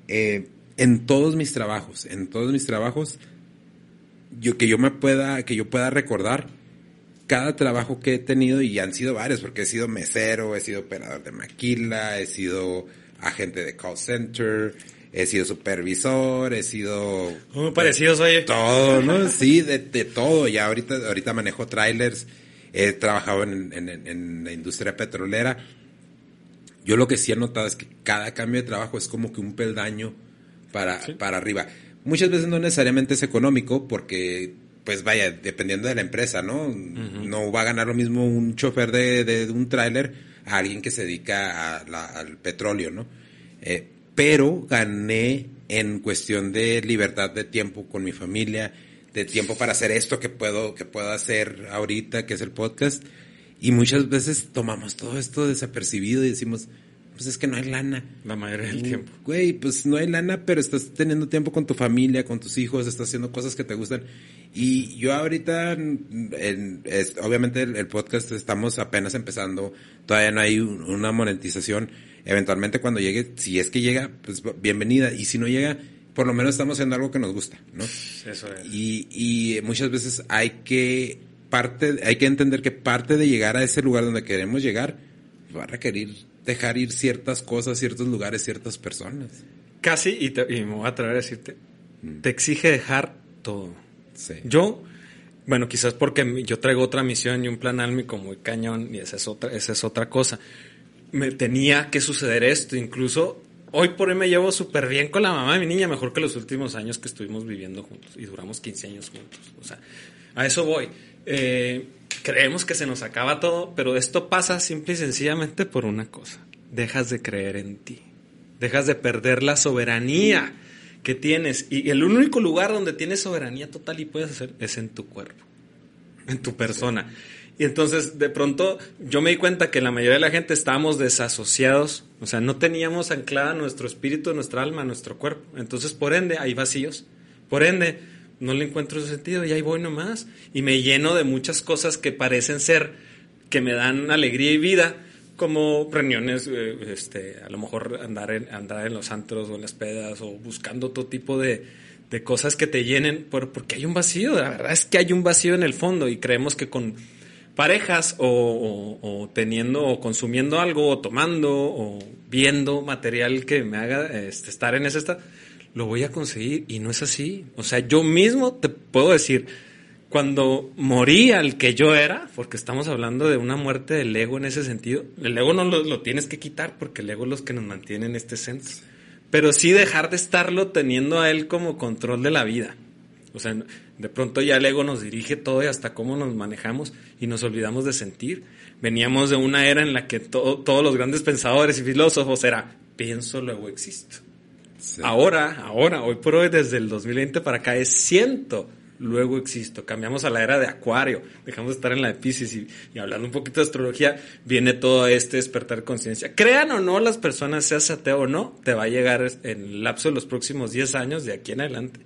eh, en todos mis trabajos, en todos mis trabajos, yo, que yo me pueda, que yo pueda recordar cada trabajo que he tenido, y han sido varios, porque he sido mesero, he sido operador de maquila, he sido agente de call center, he sido supervisor, he sido... Muy parecido soy. Todo, ¿no? Sí, de, de todo. Ya ahorita, ahorita manejo trailers, he trabajado en, en, en, la industria petrolera. Yo lo que sí he notado es que cada cambio de trabajo es como que un peldaño para, para arriba. Muchas veces no necesariamente es económico porque, pues vaya, dependiendo de la empresa, ¿no? No va a ganar lo mismo un chofer de, de, un tráiler a alguien que se dedica al petróleo, ¿no? Eh, pero gané en cuestión de libertad de tiempo con mi familia, de tiempo para hacer esto que puedo, que puedo hacer ahorita, que es el podcast. Y muchas veces tomamos todo esto desapercibido y decimos, pues es que no hay lana. La mayoría del tiempo. Güey, pues no hay lana, pero estás teniendo tiempo con tu familia, con tus hijos, estás haciendo cosas que te gustan. Y yo ahorita, en, obviamente el, podcast estamos apenas empezando, todavía no hay una monetización. Eventualmente cuando llegue, si es que llega, pues bienvenida. Y si no llega, por lo menos estamos haciendo algo que nos gusta, ¿no? Eso es. Y, y muchas veces hay que parte, hay que entender que parte de llegar a ese lugar donde queremos llegar va a requerir dejar ir ciertas cosas, ciertos lugares, ciertas personas. Casi, y, me voy a atrever a decirte, mm. te exige dejar todo. Yo, bueno, quizás porque yo traigo otra misión y un plan álmico muy cañón, y esa es otra, esa es otra cosa. Me tenía que suceder esto, incluso hoy por hoy me llevo súper bien con la mamá de mi niña, mejor que los últimos años que estuvimos viviendo juntos, y duramos 15 años juntos. O sea, a eso voy. Eh, creemos que se nos acaba todo, pero esto pasa simple y sencillamente por una cosa. Dejas de creer en ti. Dejas de perder la soberanía que tienes. Y el único lugar donde tienes soberanía total y puedes hacer es en tu cuerpo, en tu persona. Y entonces de pronto yo me di cuenta que la mayoría de la gente estábamos desasociados, o sea, no teníamos anclada nuestro espíritu, nuestra alma, nuestro cuerpo. Entonces, por ende, hay vacíos. Por ende, no le encuentro sentido y ahí voy nomás. Y me lleno de muchas cosas que parecen ser, que me dan alegría y vida, como reuniones, eh, este, a lo mejor andar en, andar en los antros o en las pedas o buscando todo tipo de, de cosas que te llenen, por, porque hay un vacío, la verdad es que hay un vacío en el fondo y creemos que con parejas o, o, teniendo o consumiendo algo o tomando o viendo material que me haga este, estar en ese estado, lo voy a conseguir y no es así. O sea, yo mismo te puedo decir, cuando moría el que yo era, porque estamos hablando de una muerte del ego en ese sentido, el ego no lo, tienes que quitar porque el ego es los que nos mantiene en este centro. Pero sí dejar de estarlo teniendo a él como control de la vida. O sea, de pronto ya el ego nos dirige todo y hasta cómo nos manejamos y nos olvidamos de sentir. Veníamos de una era en la que todos los grandes pensadores y filósofos era pienso, luego existo. Ahora, ahora, hoy por hoy, desde el 2020 para acá, es siento, luego existo. Cambiamos a la era de Acuario, dejamos de estar en la de Pisces y, hablando un poquito de astrología, viene todo este despertar conciencia. Crean o no las personas, seas ateo o no, te va a llegar en el lapso de los próximos 10 años, de aquí en adelante,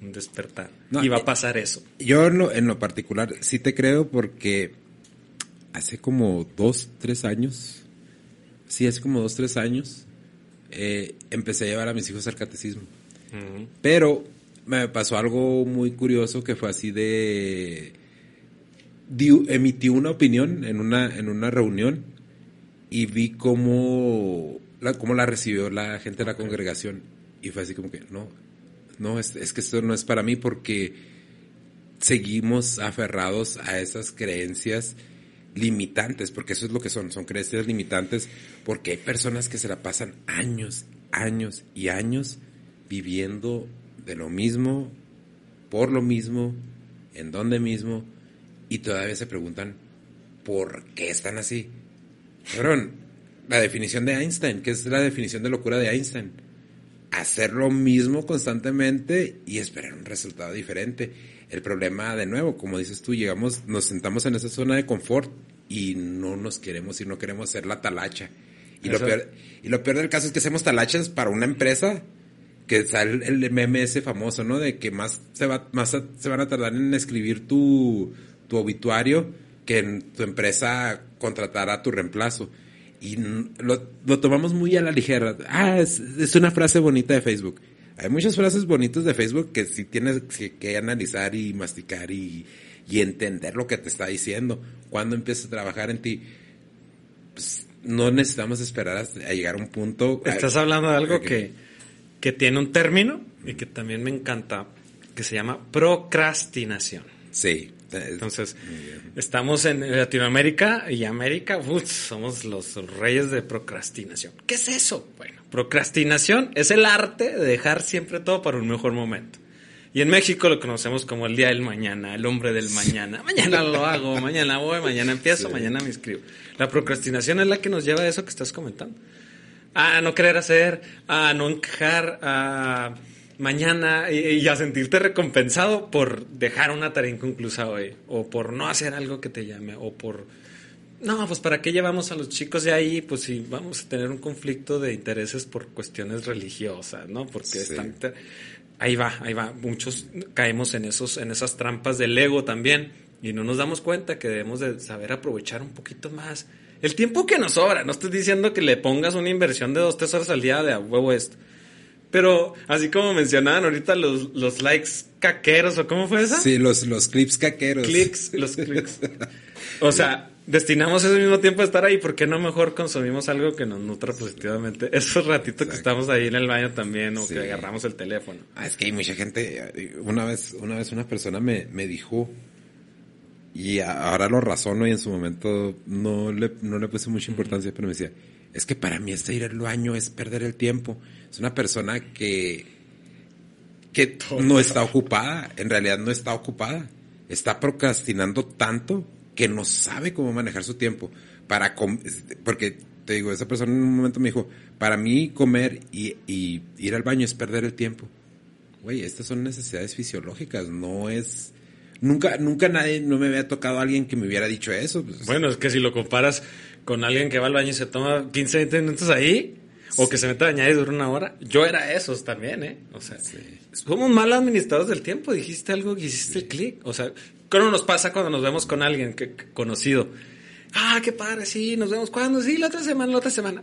un despertar. y va a eh, pasar eso. Yo en lo, en lo particular sí te creo porque hace como dos, tres años, sí, hace como dos, tres años, eh, empecé a llevar a mis hijos al catecismo. Pero me pasó algo muy curioso que fue así de... emití una opinión en una, en una reunión y vi cómo la, cómo la recibió la gente de la congregación. Y fue así como que, no, no, es, es que esto no es para mí porque seguimos aferrados a esas creencias limitantes, porque eso es lo que son, son creencias limitantes, porque hay personas que se la pasan años, años y años viviendo de lo mismo, por lo mismo, en donde mismo, y todavía se preguntan por qué están así. La definición de Einstein, ¿qué es la definición de locura de Einstein? Hacer lo mismo constantemente y esperar un resultado diferente. El problema, de nuevo, como dices tú, llegamos, nos sentamos en esa zona de confort y no nos queremos ir, no queremos ser la talacha. Y lo, peor, y lo peor del caso es que hacemos talachas para una empresa que sale el meme ese famoso, ¿no? De que más se va, más se van a tardar en escribir tu, tu obituario que en tu empresa contratará tu reemplazo. Y lo, lo tomamos muy a la ligera. Ah, es, es, una frase bonita de Facebook. Hay muchas frases bonitas de Facebook que sí tienes que, analizar y masticar y, y, entender lo que te está diciendo. Cuando empiezas a trabajar en ti, pues, no necesitamos esperar a, llegar a un punto. Estás hablando de algo que, que tiene un término y que también me encanta, que se llama procrastinación. Sí. Entonces, estamos en Latinoamérica y América, somos los reyes de procrastinación. ¿Qué es eso? Bueno, procrastinación es el arte de dejar siempre todo para un mejor momento. Y en México lo conocemos como el día del mañana, el hombre del mañana. Mañana lo hago, mañana voy, mañana empiezo, mañana me inscribo. La procrastinación es la que nos lleva a eso que estás comentando. A no querer hacer, a no encajar, a mañana y, a sentirte recompensado por dejar una tarea inconclusa hoy, o por no hacer algo que te llame, o por... No, pues para qué llevamos a los chicos de ahí, pues si vamos a tener un conflicto de intereses por cuestiones religiosas, ¿no? Porque están... Ahí va, ahí va. Muchos caemos en, esos, en esas trampas del ego también y no nos damos cuenta que debemos de saber aprovechar un poquito más el tiempo que nos sobra. No estoy diciendo que le pongas una inversión de dos, tres horas al día de a huevo esto pero así como mencionaban ahorita los, los likes caqueros, ¿o cómo fue eso? Sí, los, los clips caqueros. Clics, los clics. O sea, destinamos ese mismo tiempo a estar ahí, ¿por qué no mejor consumimos algo que nos nutra positivamente? Esos ratitos que estamos ahí en el baño también, o que agarramos el teléfono. Ah, es que hay mucha gente, una vez, una vez una persona me, me dijo, y ahora lo razono y en su momento no le, no le puse mucha importancia, pero me decía, es que para mí este ir al baño es perder el tiempo. Es una persona que, que no está ocupada, en realidad no está ocupada. Está procrastinando tanto que no sabe cómo manejar su tiempo. Para porque te digo, esa persona en un momento me dijo, para mí comer y, y ir al baño es perder el tiempo. Güey, estas son necesidades fisiológicas, no es... Nunca, nunca nadie, no me había tocado alguien que me hubiera dicho eso. Pues. Bueno, es que si lo comparas con alguien que va al baño y se toma 15, 20 minutos ahí, o que se mete a bañar y dura una hora. Yo era esos también, ¿eh? O sea, somos mal administradores del tiempo. Dijiste algo hiciste el clic. O sea, ¿cómo nos pasa cuando nos vemos con alguien que, conocido? Ah, qué padre, sí, nos vemos. ¿Cuándo? Sí, la otra semana, la otra semana.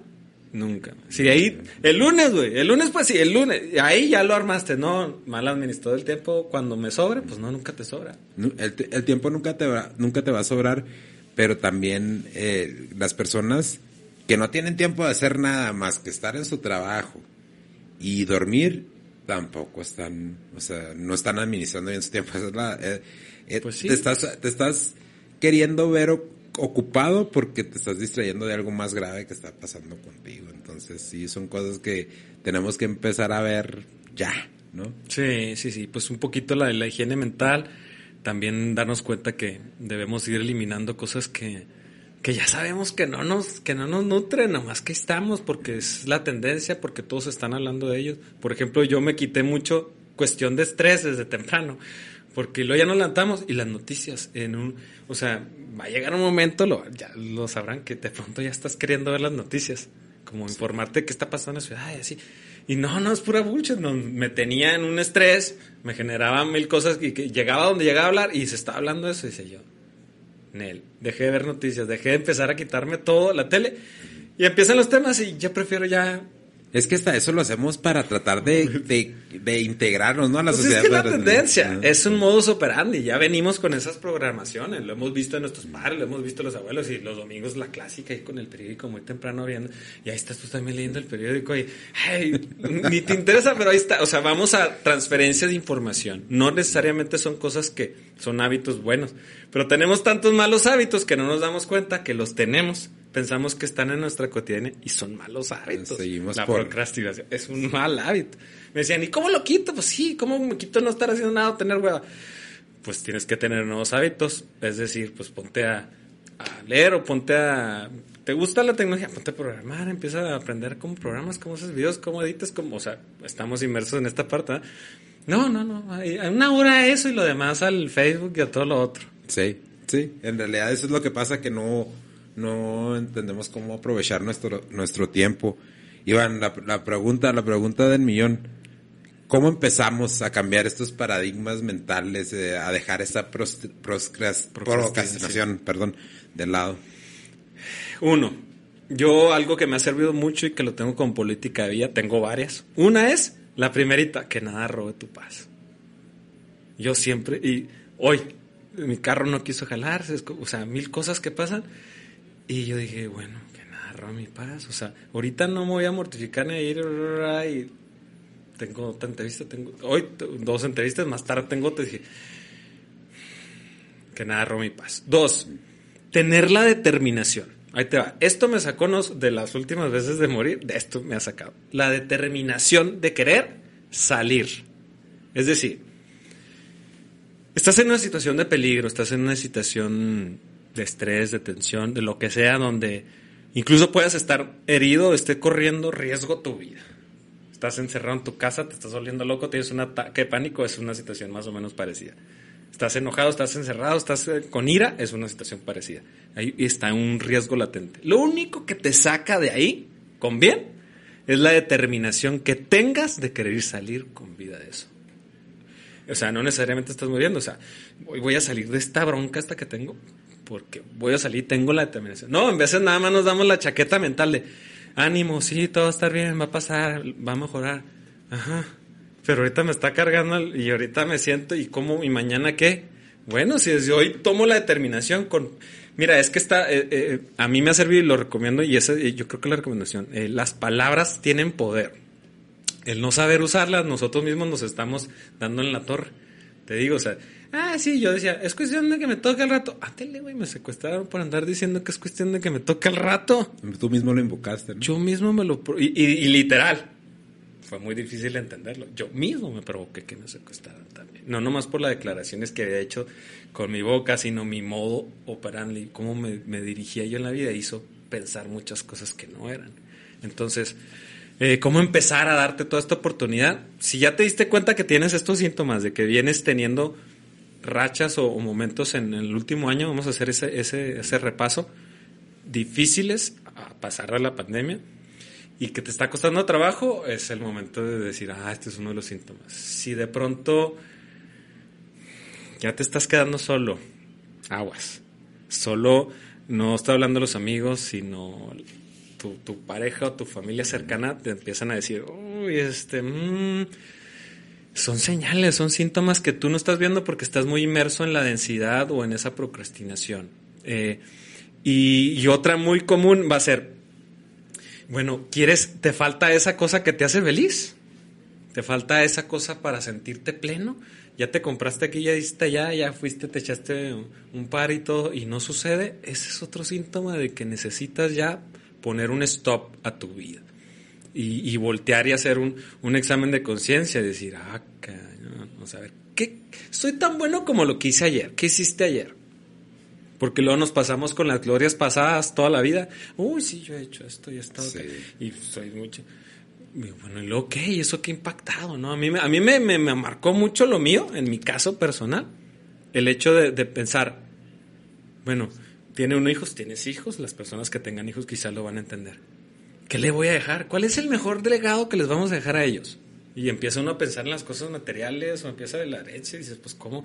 Nunca. Sí, ahí, el lunes, güey. El lunes, pues sí, el lunes. Ahí ya lo armaste, ¿no? Mal administrador del tiempo. Cuando me sobre, pues no, nunca te sobra. El, el tiempo nunca te, va, nunca te va a sobrar pero también eh, las personas que no tienen tiempo de hacer nada más que estar en su trabajo y dormir, tampoco están, o sea, no están administrando bien su tiempo. Eh, eh, pues te, estás, te estás queriendo ver ocupado porque te estás distrayendo de algo más grave que está pasando contigo. Entonces, sí, son cosas que tenemos que empezar a ver ya, ¿no? Sí, sí, sí, pues un poquito la, la higiene mental también darnos cuenta que debemos ir eliminando cosas que, que ya sabemos que no nos, que no nos nutren, nomás que estamos, porque es la tendencia, porque todos están hablando de ellos. Por ejemplo, yo me quité mucho cuestión de estrés desde temprano, porque luego ya nos levantamos y las noticias en un, o sea, va a llegar un momento, lo, ya lo sabrán, que de pronto ya estás queriendo ver las noticias, como informarte qué está pasando en la ciudad y así. Y no, no, es pura bullshit. No, me tenía en un estrés, me generaba mil cosas y que llegaba donde llegaba a hablar y se estaba hablando de eso. Y dice yo, Nel, dejé de ver noticias, dejé de empezar a quitarme todo la tele y empiezan los temas y yo prefiero ya Es que hasta eso lo hacemos para tratar de, de, de integrarnos, ¿no? A la Pues sociedad. es que la tendencia, es un modus operandi, ya venimos con esas programaciones, lo hemos visto en nuestros padres, lo hemos visto en los abuelos y los domingos la clásica ahí con el periódico muy temprano viendo, y ahí estás tú también leyendo el periódico y, ni te interesa, pero ahí está, o sea, vamos a transferencia de información, no necesariamente son cosas que son hábitos buenos, pero tenemos tantos malos hábitos que no nos damos cuenta que los tenemos. Pensamos que están en nuestra cotidiana y son malos hábitos. Seguimos la por- procrastinación es un mal hábito. Me decían, ¿y cómo lo quito? Pues sí, ¿cómo me quito no estar haciendo nada o tener hueva? Pues tienes que tener nuevos hábitos. Es decir, pues ponte a, a leer o ponte a... ¿Te gusta la tecnología? Ponte a programar, empieza a aprender cómo programas, cómo haces videos, cómo editas, cómo... O sea, estamos inmersos en esta parte. ¿eh? No, no, no. hay- hay una hora a eso y lo demás al Facebook y a todo lo otro. Sí, sí. En realidad eso es lo que pasa que no, no entendemos cómo aprovechar nuestro, nuestro tiempo. Iván, la, la pregunta, la pregunta del millón. ¿Cómo empezamos a cambiar estos paradigmas mentales, eh, a dejar esa procrastinación, perdón, de lado? Uno, yo algo que me ha servido mucho y que lo tengo con política de vida, tengo varias. Una es la primerita, que nada robe tu paz. Yo siempre, y hoy, mi carro no quiso jalarse, o sea, mil cosas que pasan. Y yo dije, bueno, que nada robe mi paz. O sea, ahorita no me voy a mortificar ni a ir y tengo otra entrevista, tengo, hoy dos entrevistas, más tarde tengo otra. Dije, que nada robe mi paz. Dos, tener la determinación. Ahí te va. Esto me sacó de las últimas veces de morir, de esto me ha sacado. La determinación de querer salir. Es decir, estás en una situación de peligro, estás en una situación de estrés, de tensión, de lo que sea, donde incluso puedas estar herido, esté corriendo riesgo tu vida. Estás encerrado en tu casa, te estás volviendo loco, tienes un ataque de pánico, es una situación más o menos parecida. Estás enojado, estás encerrado, estás eh, con ira, es una situación parecida. Ahí está un riesgo latente. Lo único que te saca de ahí, con bien, es la determinación que tengas de querer salir con vida de eso. O sea, no necesariamente estás muriendo. O sea, voy, voy a salir de esta bronca esta que tengo porque voy a salir, tengo la determinación. No, en veces nada más nos damos la chaqueta mental de ánimo, sí, todo va a estar bien, va a pasar, va a mejorar. Ajá. Pero ahorita me está cargando y ahorita me siento y cómo y mañana qué. Bueno, si desde hoy tomo la determinación con Mira, es que está, eh, eh, a mí me ha servido y lo recomiendo y esa, eh, yo creo que la recomendación, eh, las palabras tienen poder. El no saber usarlas, nosotros mismos nos estamos dando en la torre. Te digo, o sea, ah, sí, yo decía, es cuestión de que me toque el rato. Átele, güey, me secuestraron por andar diciendo que es cuestión de que me toque el rato. Tú mismo lo invocaste, ¿no? Yo mismo me lo... Y, y- y literal, fue muy difícil entenderlo. Yo mismo me provoqué que me secuestraran también. No nomás por las declaraciones que había hecho con mi boca, sino mi modo operandi, cómo me, me dirigía yo en la vida, hizo pensar muchas cosas que no eran. Entonces, eh, ¿cómo empezar a darte toda esta oportunidad? Si ya te diste cuenta que tienes estos síntomas de que vienes teniendo rachas o, momentos en el último año, vamos a hacer ese, ese, repaso, difíciles a pasar a la pandemia y que te está costando trabajo, es el momento de decir, ah, este es uno de los síntomas. Si de pronto ya te estás quedando solo, aguas. Solo no está hablando los amigos, sino tu, tu pareja o tu familia cercana te empiezan a decir, uy, este, mm, son señales, son síntomas que tú no estás viendo porque estás muy inmerso en la densidad o en esa procrastinación. Eh, y, y otra muy común va a ser, bueno, ¿quieres, te falta esa cosa que te hace feliz? ¿Te falta esa cosa para sentirte pleno? Ya te compraste aquí, ya diste allá, ya fuiste, te echaste un, un par y todo, y no sucede. Ese es otro síntoma de que necesitas ya poner un stop a tu vida. Y, y voltear y hacer un, un examen de conciencia y decir, ah, cañón, vamos a ver, ¿qué? Soy tan bueno como lo que hice ayer. ¿Qué hiciste ayer? Porque luego nos pasamos con las glorias pasadas toda la vida. Uy, sí, yo he hecho esto y esto. Sí. Y soy mucho. Y bueno, y luego, ¿qué? ¿Y eso qué ha impactado? ¿no? A mí, me- a mí me, me- me marcó mucho lo mío, en mi caso personal. El hecho de, de pensar, bueno, tiene uno hijos, tienes hijos, las personas que tengan hijos quizás lo van a entender. ¿Qué le voy a dejar? ¿Cuál es el mejor legado que les vamos a dejar a ellos? Y empieza uno a pensar en las cosas materiales o empieza de la herencia y dices, pues, ¿cómo?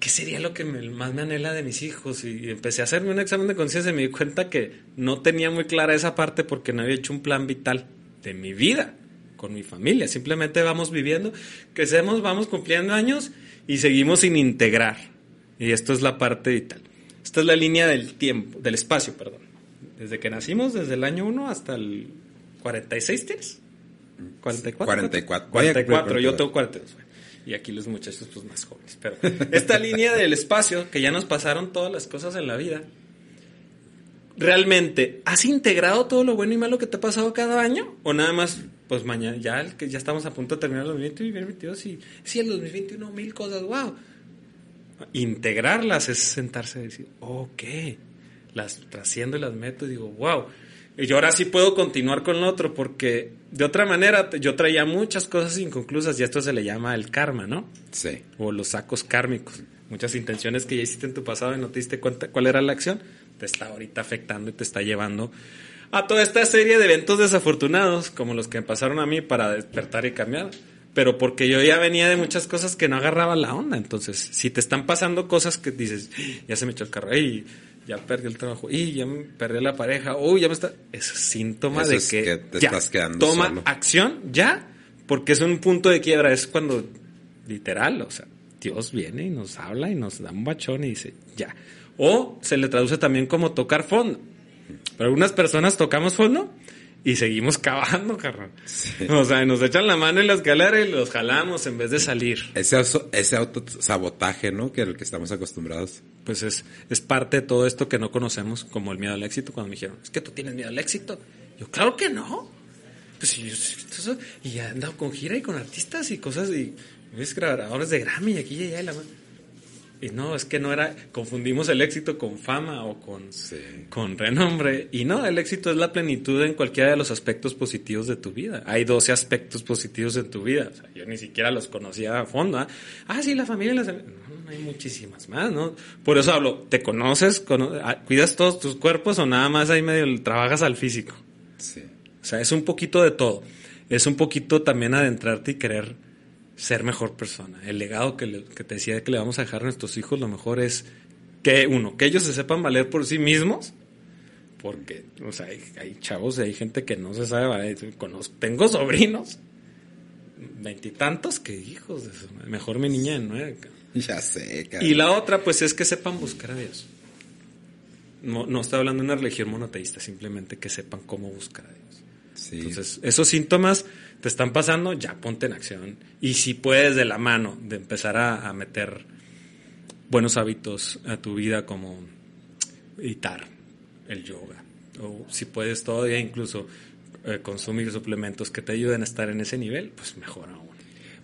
¿Qué sería lo que más me anhela de mis hijos? Y empecé a hacerme un examen de conciencia y me di cuenta que no tenía muy clara esa parte porque no había hecho un plan vital. de mi vida con mi familia. Simplemente vamos viviendo, crecemos, vamos cumpliendo años y seguimos sin integrar. Y esto es la parte vital. Esta es la línea del tiempo, del espacio, perdón. Desde que nacimos, desde el año 1 hasta el 46, ¿tienes? 44. 44. 44, yo tengo 42. Y aquí los muchachos pues más jóvenes. Pero esta línea del espacio, que ya nos pasaron todas las cosas en la vida, ¿realmente has integrado todo lo bueno y malo que te ha pasado cada año? ¿O nada más, pues mañana, ya, que ya estamos a punto de terminar el 2022 y sí, el 2021 mil cosas, wow. Integrarlas es sentarse y decir, ok, las trasciendo y las meto y digo, wow. Y yo ahora sí puedo continuar con lo otro porque de otra manera yo traía muchas cosas inconclusas y esto se le llama el karma, ¿no? Sí. O los sacos kármicos. Muchas intenciones que ya hiciste en tu pasado y no te diste cuenta cuál era la acción, te está ahorita afectando y te está llevando a toda esta serie de eventos desafortunados como los que me pasaron a mí para despertar y cambiar. Pero porque yo ya venía de muchas cosas que no agarraba la onda. Entonces, si te están pasando cosas que dices, ya se me echó el carro, y ya perdí el trabajo, y ya me perdí la pareja, uy, ya me está. Es síntoma de que, te ya, estás quedando toma solo. acción ya, porque es un punto de quiebra. Es cuando, literal, o sea, Dios viene y nos habla y nos da un bachón y dice, ya. O se le traduce también como tocar fondo. Pero algunas personas tocamos fondo y seguimos cavando, carnal. O sea, nos echan la mano en la escalera y los jalamos en vez de salir. Ese, ese autosabotaje, ¿no? Que al que estamos acostumbrados. Pues es, es parte de todo esto que no conocemos, como el miedo al éxito, cuando me dijeron, es que tú tienes miedo al éxito. Yo, claro que no. Pues sí, yo, y he andado con gira y con artistas y cosas, y ves grabadores de Grammy y aquí y allá y la ma- Y no, es que no era, confundimos el éxito con fama o con, Sí. con renombre. Y no, el éxito es la plenitud en cualquiera de los aspectos positivos de tu vida. Hay 12 aspectos positivos en tu vida. O sea, yo ni siquiera los conocía a fondo. ¿ah? Ah, sí, la familia las... No, no hay muchísimas más, ¿no? Por eso hablo, ¿te conoces? Cono- ah, ¿Cuidas todos tus cuerpos o nada más ahí medio trabajas al físico? Sí. O sea, es un poquito de todo. Es un poquito también adentrarte y querer ser mejor persona. El legado que, le- que te decía que le vamos a dejar a nuestros hijos, lo mejor es que, uno, que ellos se sepan valer por sí mismos. Porque, o sea, hay, hay chavos y hay gente que no se sabe valer. Conozco- tengo sobrinos, veintitantos, que hijos de madre. Mejor mi niña de nueve. cabrón. Ya sé, cara. Y la otra, pues, es que sepan buscar a Dios. No, no estoy hablando de una religión monoteísta, simplemente que sepan cómo buscar a Dios. Sí. Entonces, esos síntomas te están pasando, ya ponte en acción. Y si puedes de la mano de empezar a, a meter buenos hábitos a tu vida como meditar, el yoga, o si puedes todavía incluso eh, consumir suplementos que te ayuden a estar en ese nivel, pues mejor aún.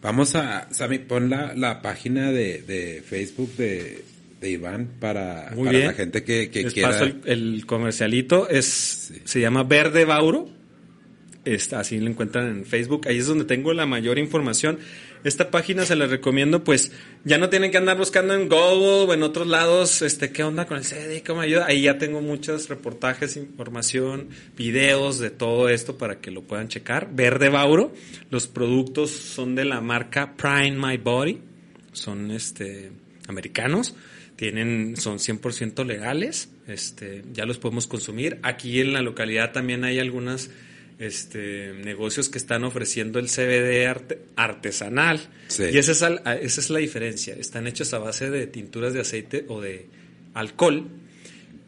Vamos a, Sammy, pon la, la página de, de Facebook de, de Iván para, para la gente que, que Les quiera. paso el, el comercialito, es, se llama Verde Bauro. Así lo encuentran en Facebook. Ahí es donde tengo la mayor información. Esta página se la recomiendo, pues ya no tienen que andar buscando en Google o en otros lados, este, qué onda con el CD, cómo ayuda. Ahí ya tengo muchos reportajes, información, videos de todo esto para que lo puedan checar. Verde Bauro. Los productos son de la marca Prime My Body. Son este americanos. Tienen, son 100% legales. Este, ya los podemos consumir. Aquí en la localidad también hay algunas este, negocios que están ofreciendo el CBD arte- artesanal. Sí. Y esa es, al- esa es la diferencia. Están hechos a base de tinturas de aceite o de alcohol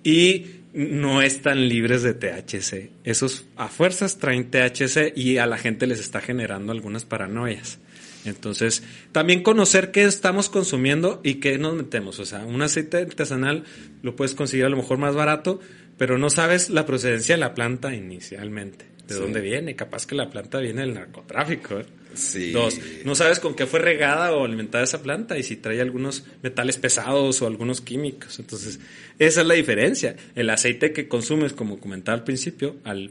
y no están libres de THC. Esos a fuerzas traen THC y a la gente les está generando algunas paranoias. Entonces, también conocer qué estamos consumiendo y qué nos metemos. O sea, un aceite artesanal lo puedes conseguir a lo mejor más barato, pero no sabes la procedencia de la planta inicialmente. ¿De Sí. dónde viene? Capaz que la planta viene del narcotráfico. ¿eh? Sí. Dos, no sabes con qué fue regada o alimentada esa planta y si trae algunos metales pesados o algunos químicos. Entonces, esa es la diferencia. El aceite que consumes, como comentaba al principio, al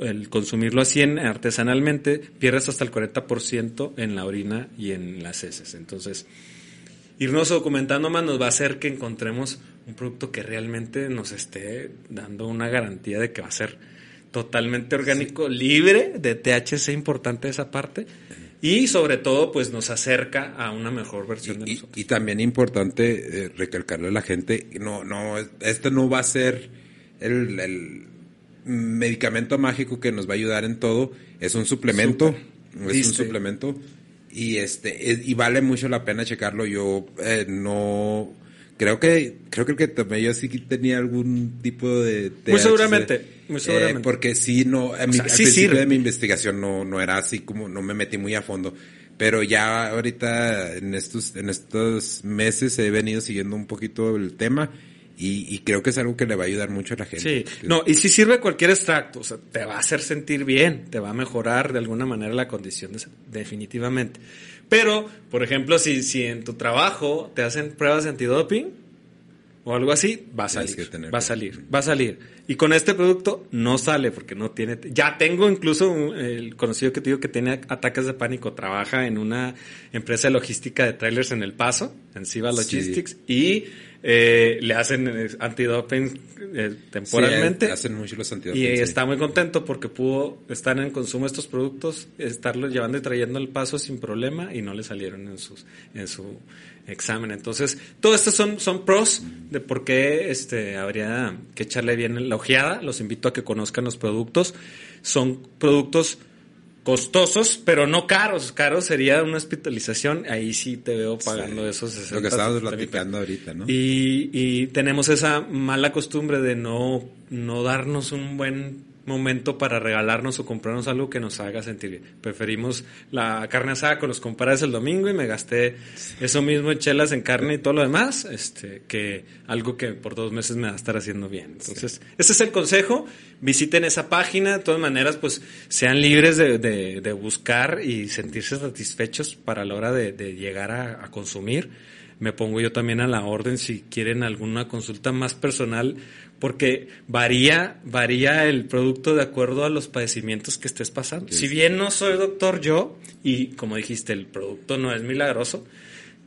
el consumirlo así en, artesanalmente, pierdes hasta el 40% en la orina y en las heces. Entonces, irnos documentando más nos va a hacer que encontremos un producto que realmente nos esté dando una garantía de que va a ser totalmente orgánico, libre de THC, importante esa parte, y sobre todo, pues nos acerca a una mejor versión de Y, nosotros. y también importante eh, recalcarle a la gente, no, no, este no va a ser el, el- medicamento mágico que nos va a ayudar en todo. Es un suplemento. Es un suplemento. Y este, y vale mucho la pena checarlo. Yo eh, no creo que creo que tomé yo sí tenía algún tipo de muy seguramente muy eh, seguramente porque sí no a mi, al principio de mi investigación no no era así como no me metí muy a fondo pero ya ahorita en estos en estos meses he venido siguiendo un poquito el tema y, creo que es algo que le va a ayudar mucho a la gente. Sí, no, y si sirve cualquier extracto, o sea, te va a hacer sentir bien, te va a mejorar de alguna manera la condición, definitivamente. Pero, por ejemplo, si, si en tu trabajo te hacen pruebas de antidoping o algo así, va a salir. Va a salir, va a salir. Y con este producto no sale porque no tiene... Ya tengo incluso el conocido que te digo que tiene ataques de pánico, trabaja en una empresa de logística de trailers en El Paso, en Siva Logistics, y eh, le hacen eh, antidoping eh, temporalmente. Sí, hacen mucho los antidoping. Y está muy contento porque pudo estar en consumo de estos productos, estarlos llevando y trayendo al paso sin problema y no le salieron en, sus, en su examen. Entonces, todo esto son, son pros de por qué este, habría que echarle bien la ojeada. Los invito a que conozcan los productos. Son productos costosos, pero no caros. Caros sería una hospitalización. Ahí sí te veo pagando esos 60. Lo que estábamos platicando ahorita, ¿no? Y, y tenemos esa mala costumbre de no, no darnos un buen momento para regalarnos o comprarnos algo que nos haga sentir bien. Preferimos la carne asada con los compadres el domingo y me gasté eso mismo en chelas, en carne y todo lo demás, este, que algo que por dos meses me va a estar haciendo bien. Entonces, ese es el consejo. Visiten esa página. De todas maneras, pues sean libres de, de, buscar y sentirse satisfechos para la hora de, llegar a, a consumir me pongo yo también a la orden si quieren alguna consulta más personal porque varía, varía el producto de acuerdo a los padecimientos que estés pasando. Si bien no soy doctor yo, y como dijiste, el producto no es milagroso,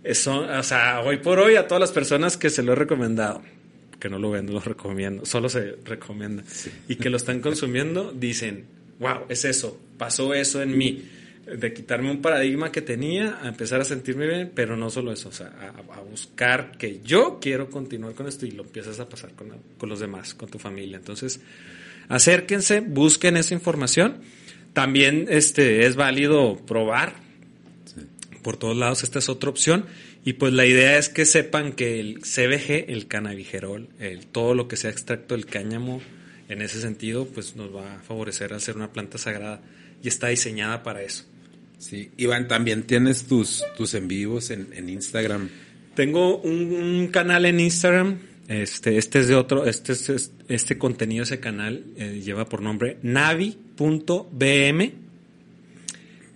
eso, o sea, hoy por hoy a todas las personas que se lo he recomendado, que no lo vendo, lo recomiendo, solo se recomienda, y que lo están consumiendo, dicen, wow, es eso, pasó eso en mí de quitarme un paradigma que tenía, a empezar a sentirme bien, pero no solo eso, o sea, a, buscar que yo quiero continuar con esto y lo empiezas a pasar con, con, los demás, con tu familia. Entonces, acérquense, busquen esa información. También este, es válido probar. Por todos lados, esta es otra opción. Y pues la idea es que sepan que el CBG, el cannabigerol, el, todo lo que sea extracto del cáñamo, en ese sentido, pues nos va a favorecer a ser una planta sagrada y está diseñada para eso. Sí, Iván, también tienes tus, tus en vivos en, Instagram. Tengo un, canal en Instagram, este, este es de otro, este, es, este contenido, ese canal eh, lleva por nombre navi.bm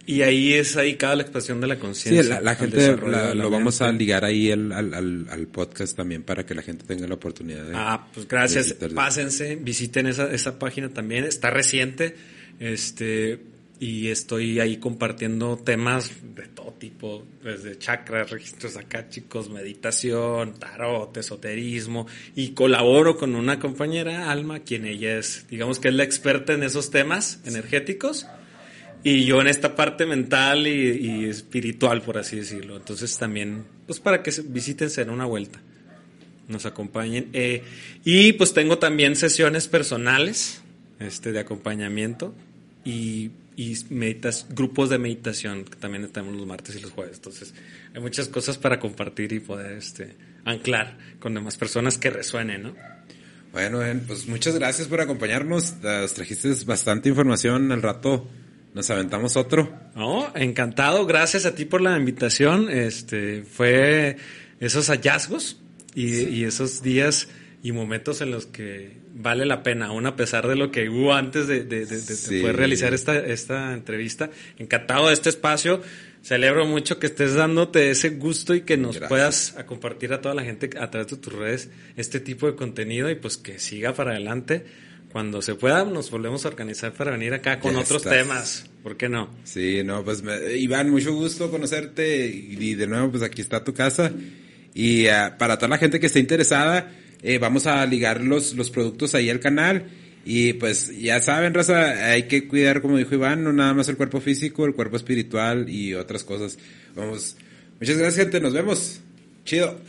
y ahí es ahí cada la expresión de la conciencia. Sí, la, gente lo vamos a ligar ahí al, al, podcast también para que la gente tenga la oportunidad de. Ah, pues gracias. Pásense, visiten esa, esa página también. Está reciente. Este, y estoy ahí compartiendo temas de todo tipo, desde chakras, registros chicos, meditación, tarot, esoterismo, y colaboro con una compañera, Alma, quien ella es, digamos que es la experta en esos temas energéticos, y yo en esta parte mental y, espiritual, por así decirlo. Entonces también, pues para que visítense en una vuelta, nos acompañen. Eh, y pues tengo también sesiones personales este, de acompañamiento y y meditas, grupos de meditación que también estamos los martes y los jueves. Entonces, hay muchas cosas para compartir y poder este, anclar con demás personas que resuenen, ¿no? Bueno, pues muchas gracias por acompañarnos. Nos trajiste bastante información. Al rato nos aventamos otro. No, encantado. Gracias a ti por la invitación. Este, fue esos hallazgos y, y esos días y momentos en los que vale la pena, aún a pesar de lo que hubo antes de, poder realizar esta, esta entrevista. Encantado de este espacio. Celebro mucho que estés dándote ese gusto y que nos puedas a compartir a toda la gente a través de tus redes este tipo de contenido y pues que siga para adelante. Cuando se pueda, nos volvemos a organizar para venir acá con otros temas. ¿Por qué no? Sí, no, pues Iván, mucho gusto conocerte y, de nuevo, pues aquí está tu casa. Y ah, para toda la gente que esté interesada, eh, vamos a ligar los, los productos ahí al canal. Y pues ya saben, raza, hay que cuidar, como dijo Iván, no nada más el cuerpo físico, el cuerpo espiritual y otras cosas. Vamos. Muchas gracias, gente. Nos vemos. Chido.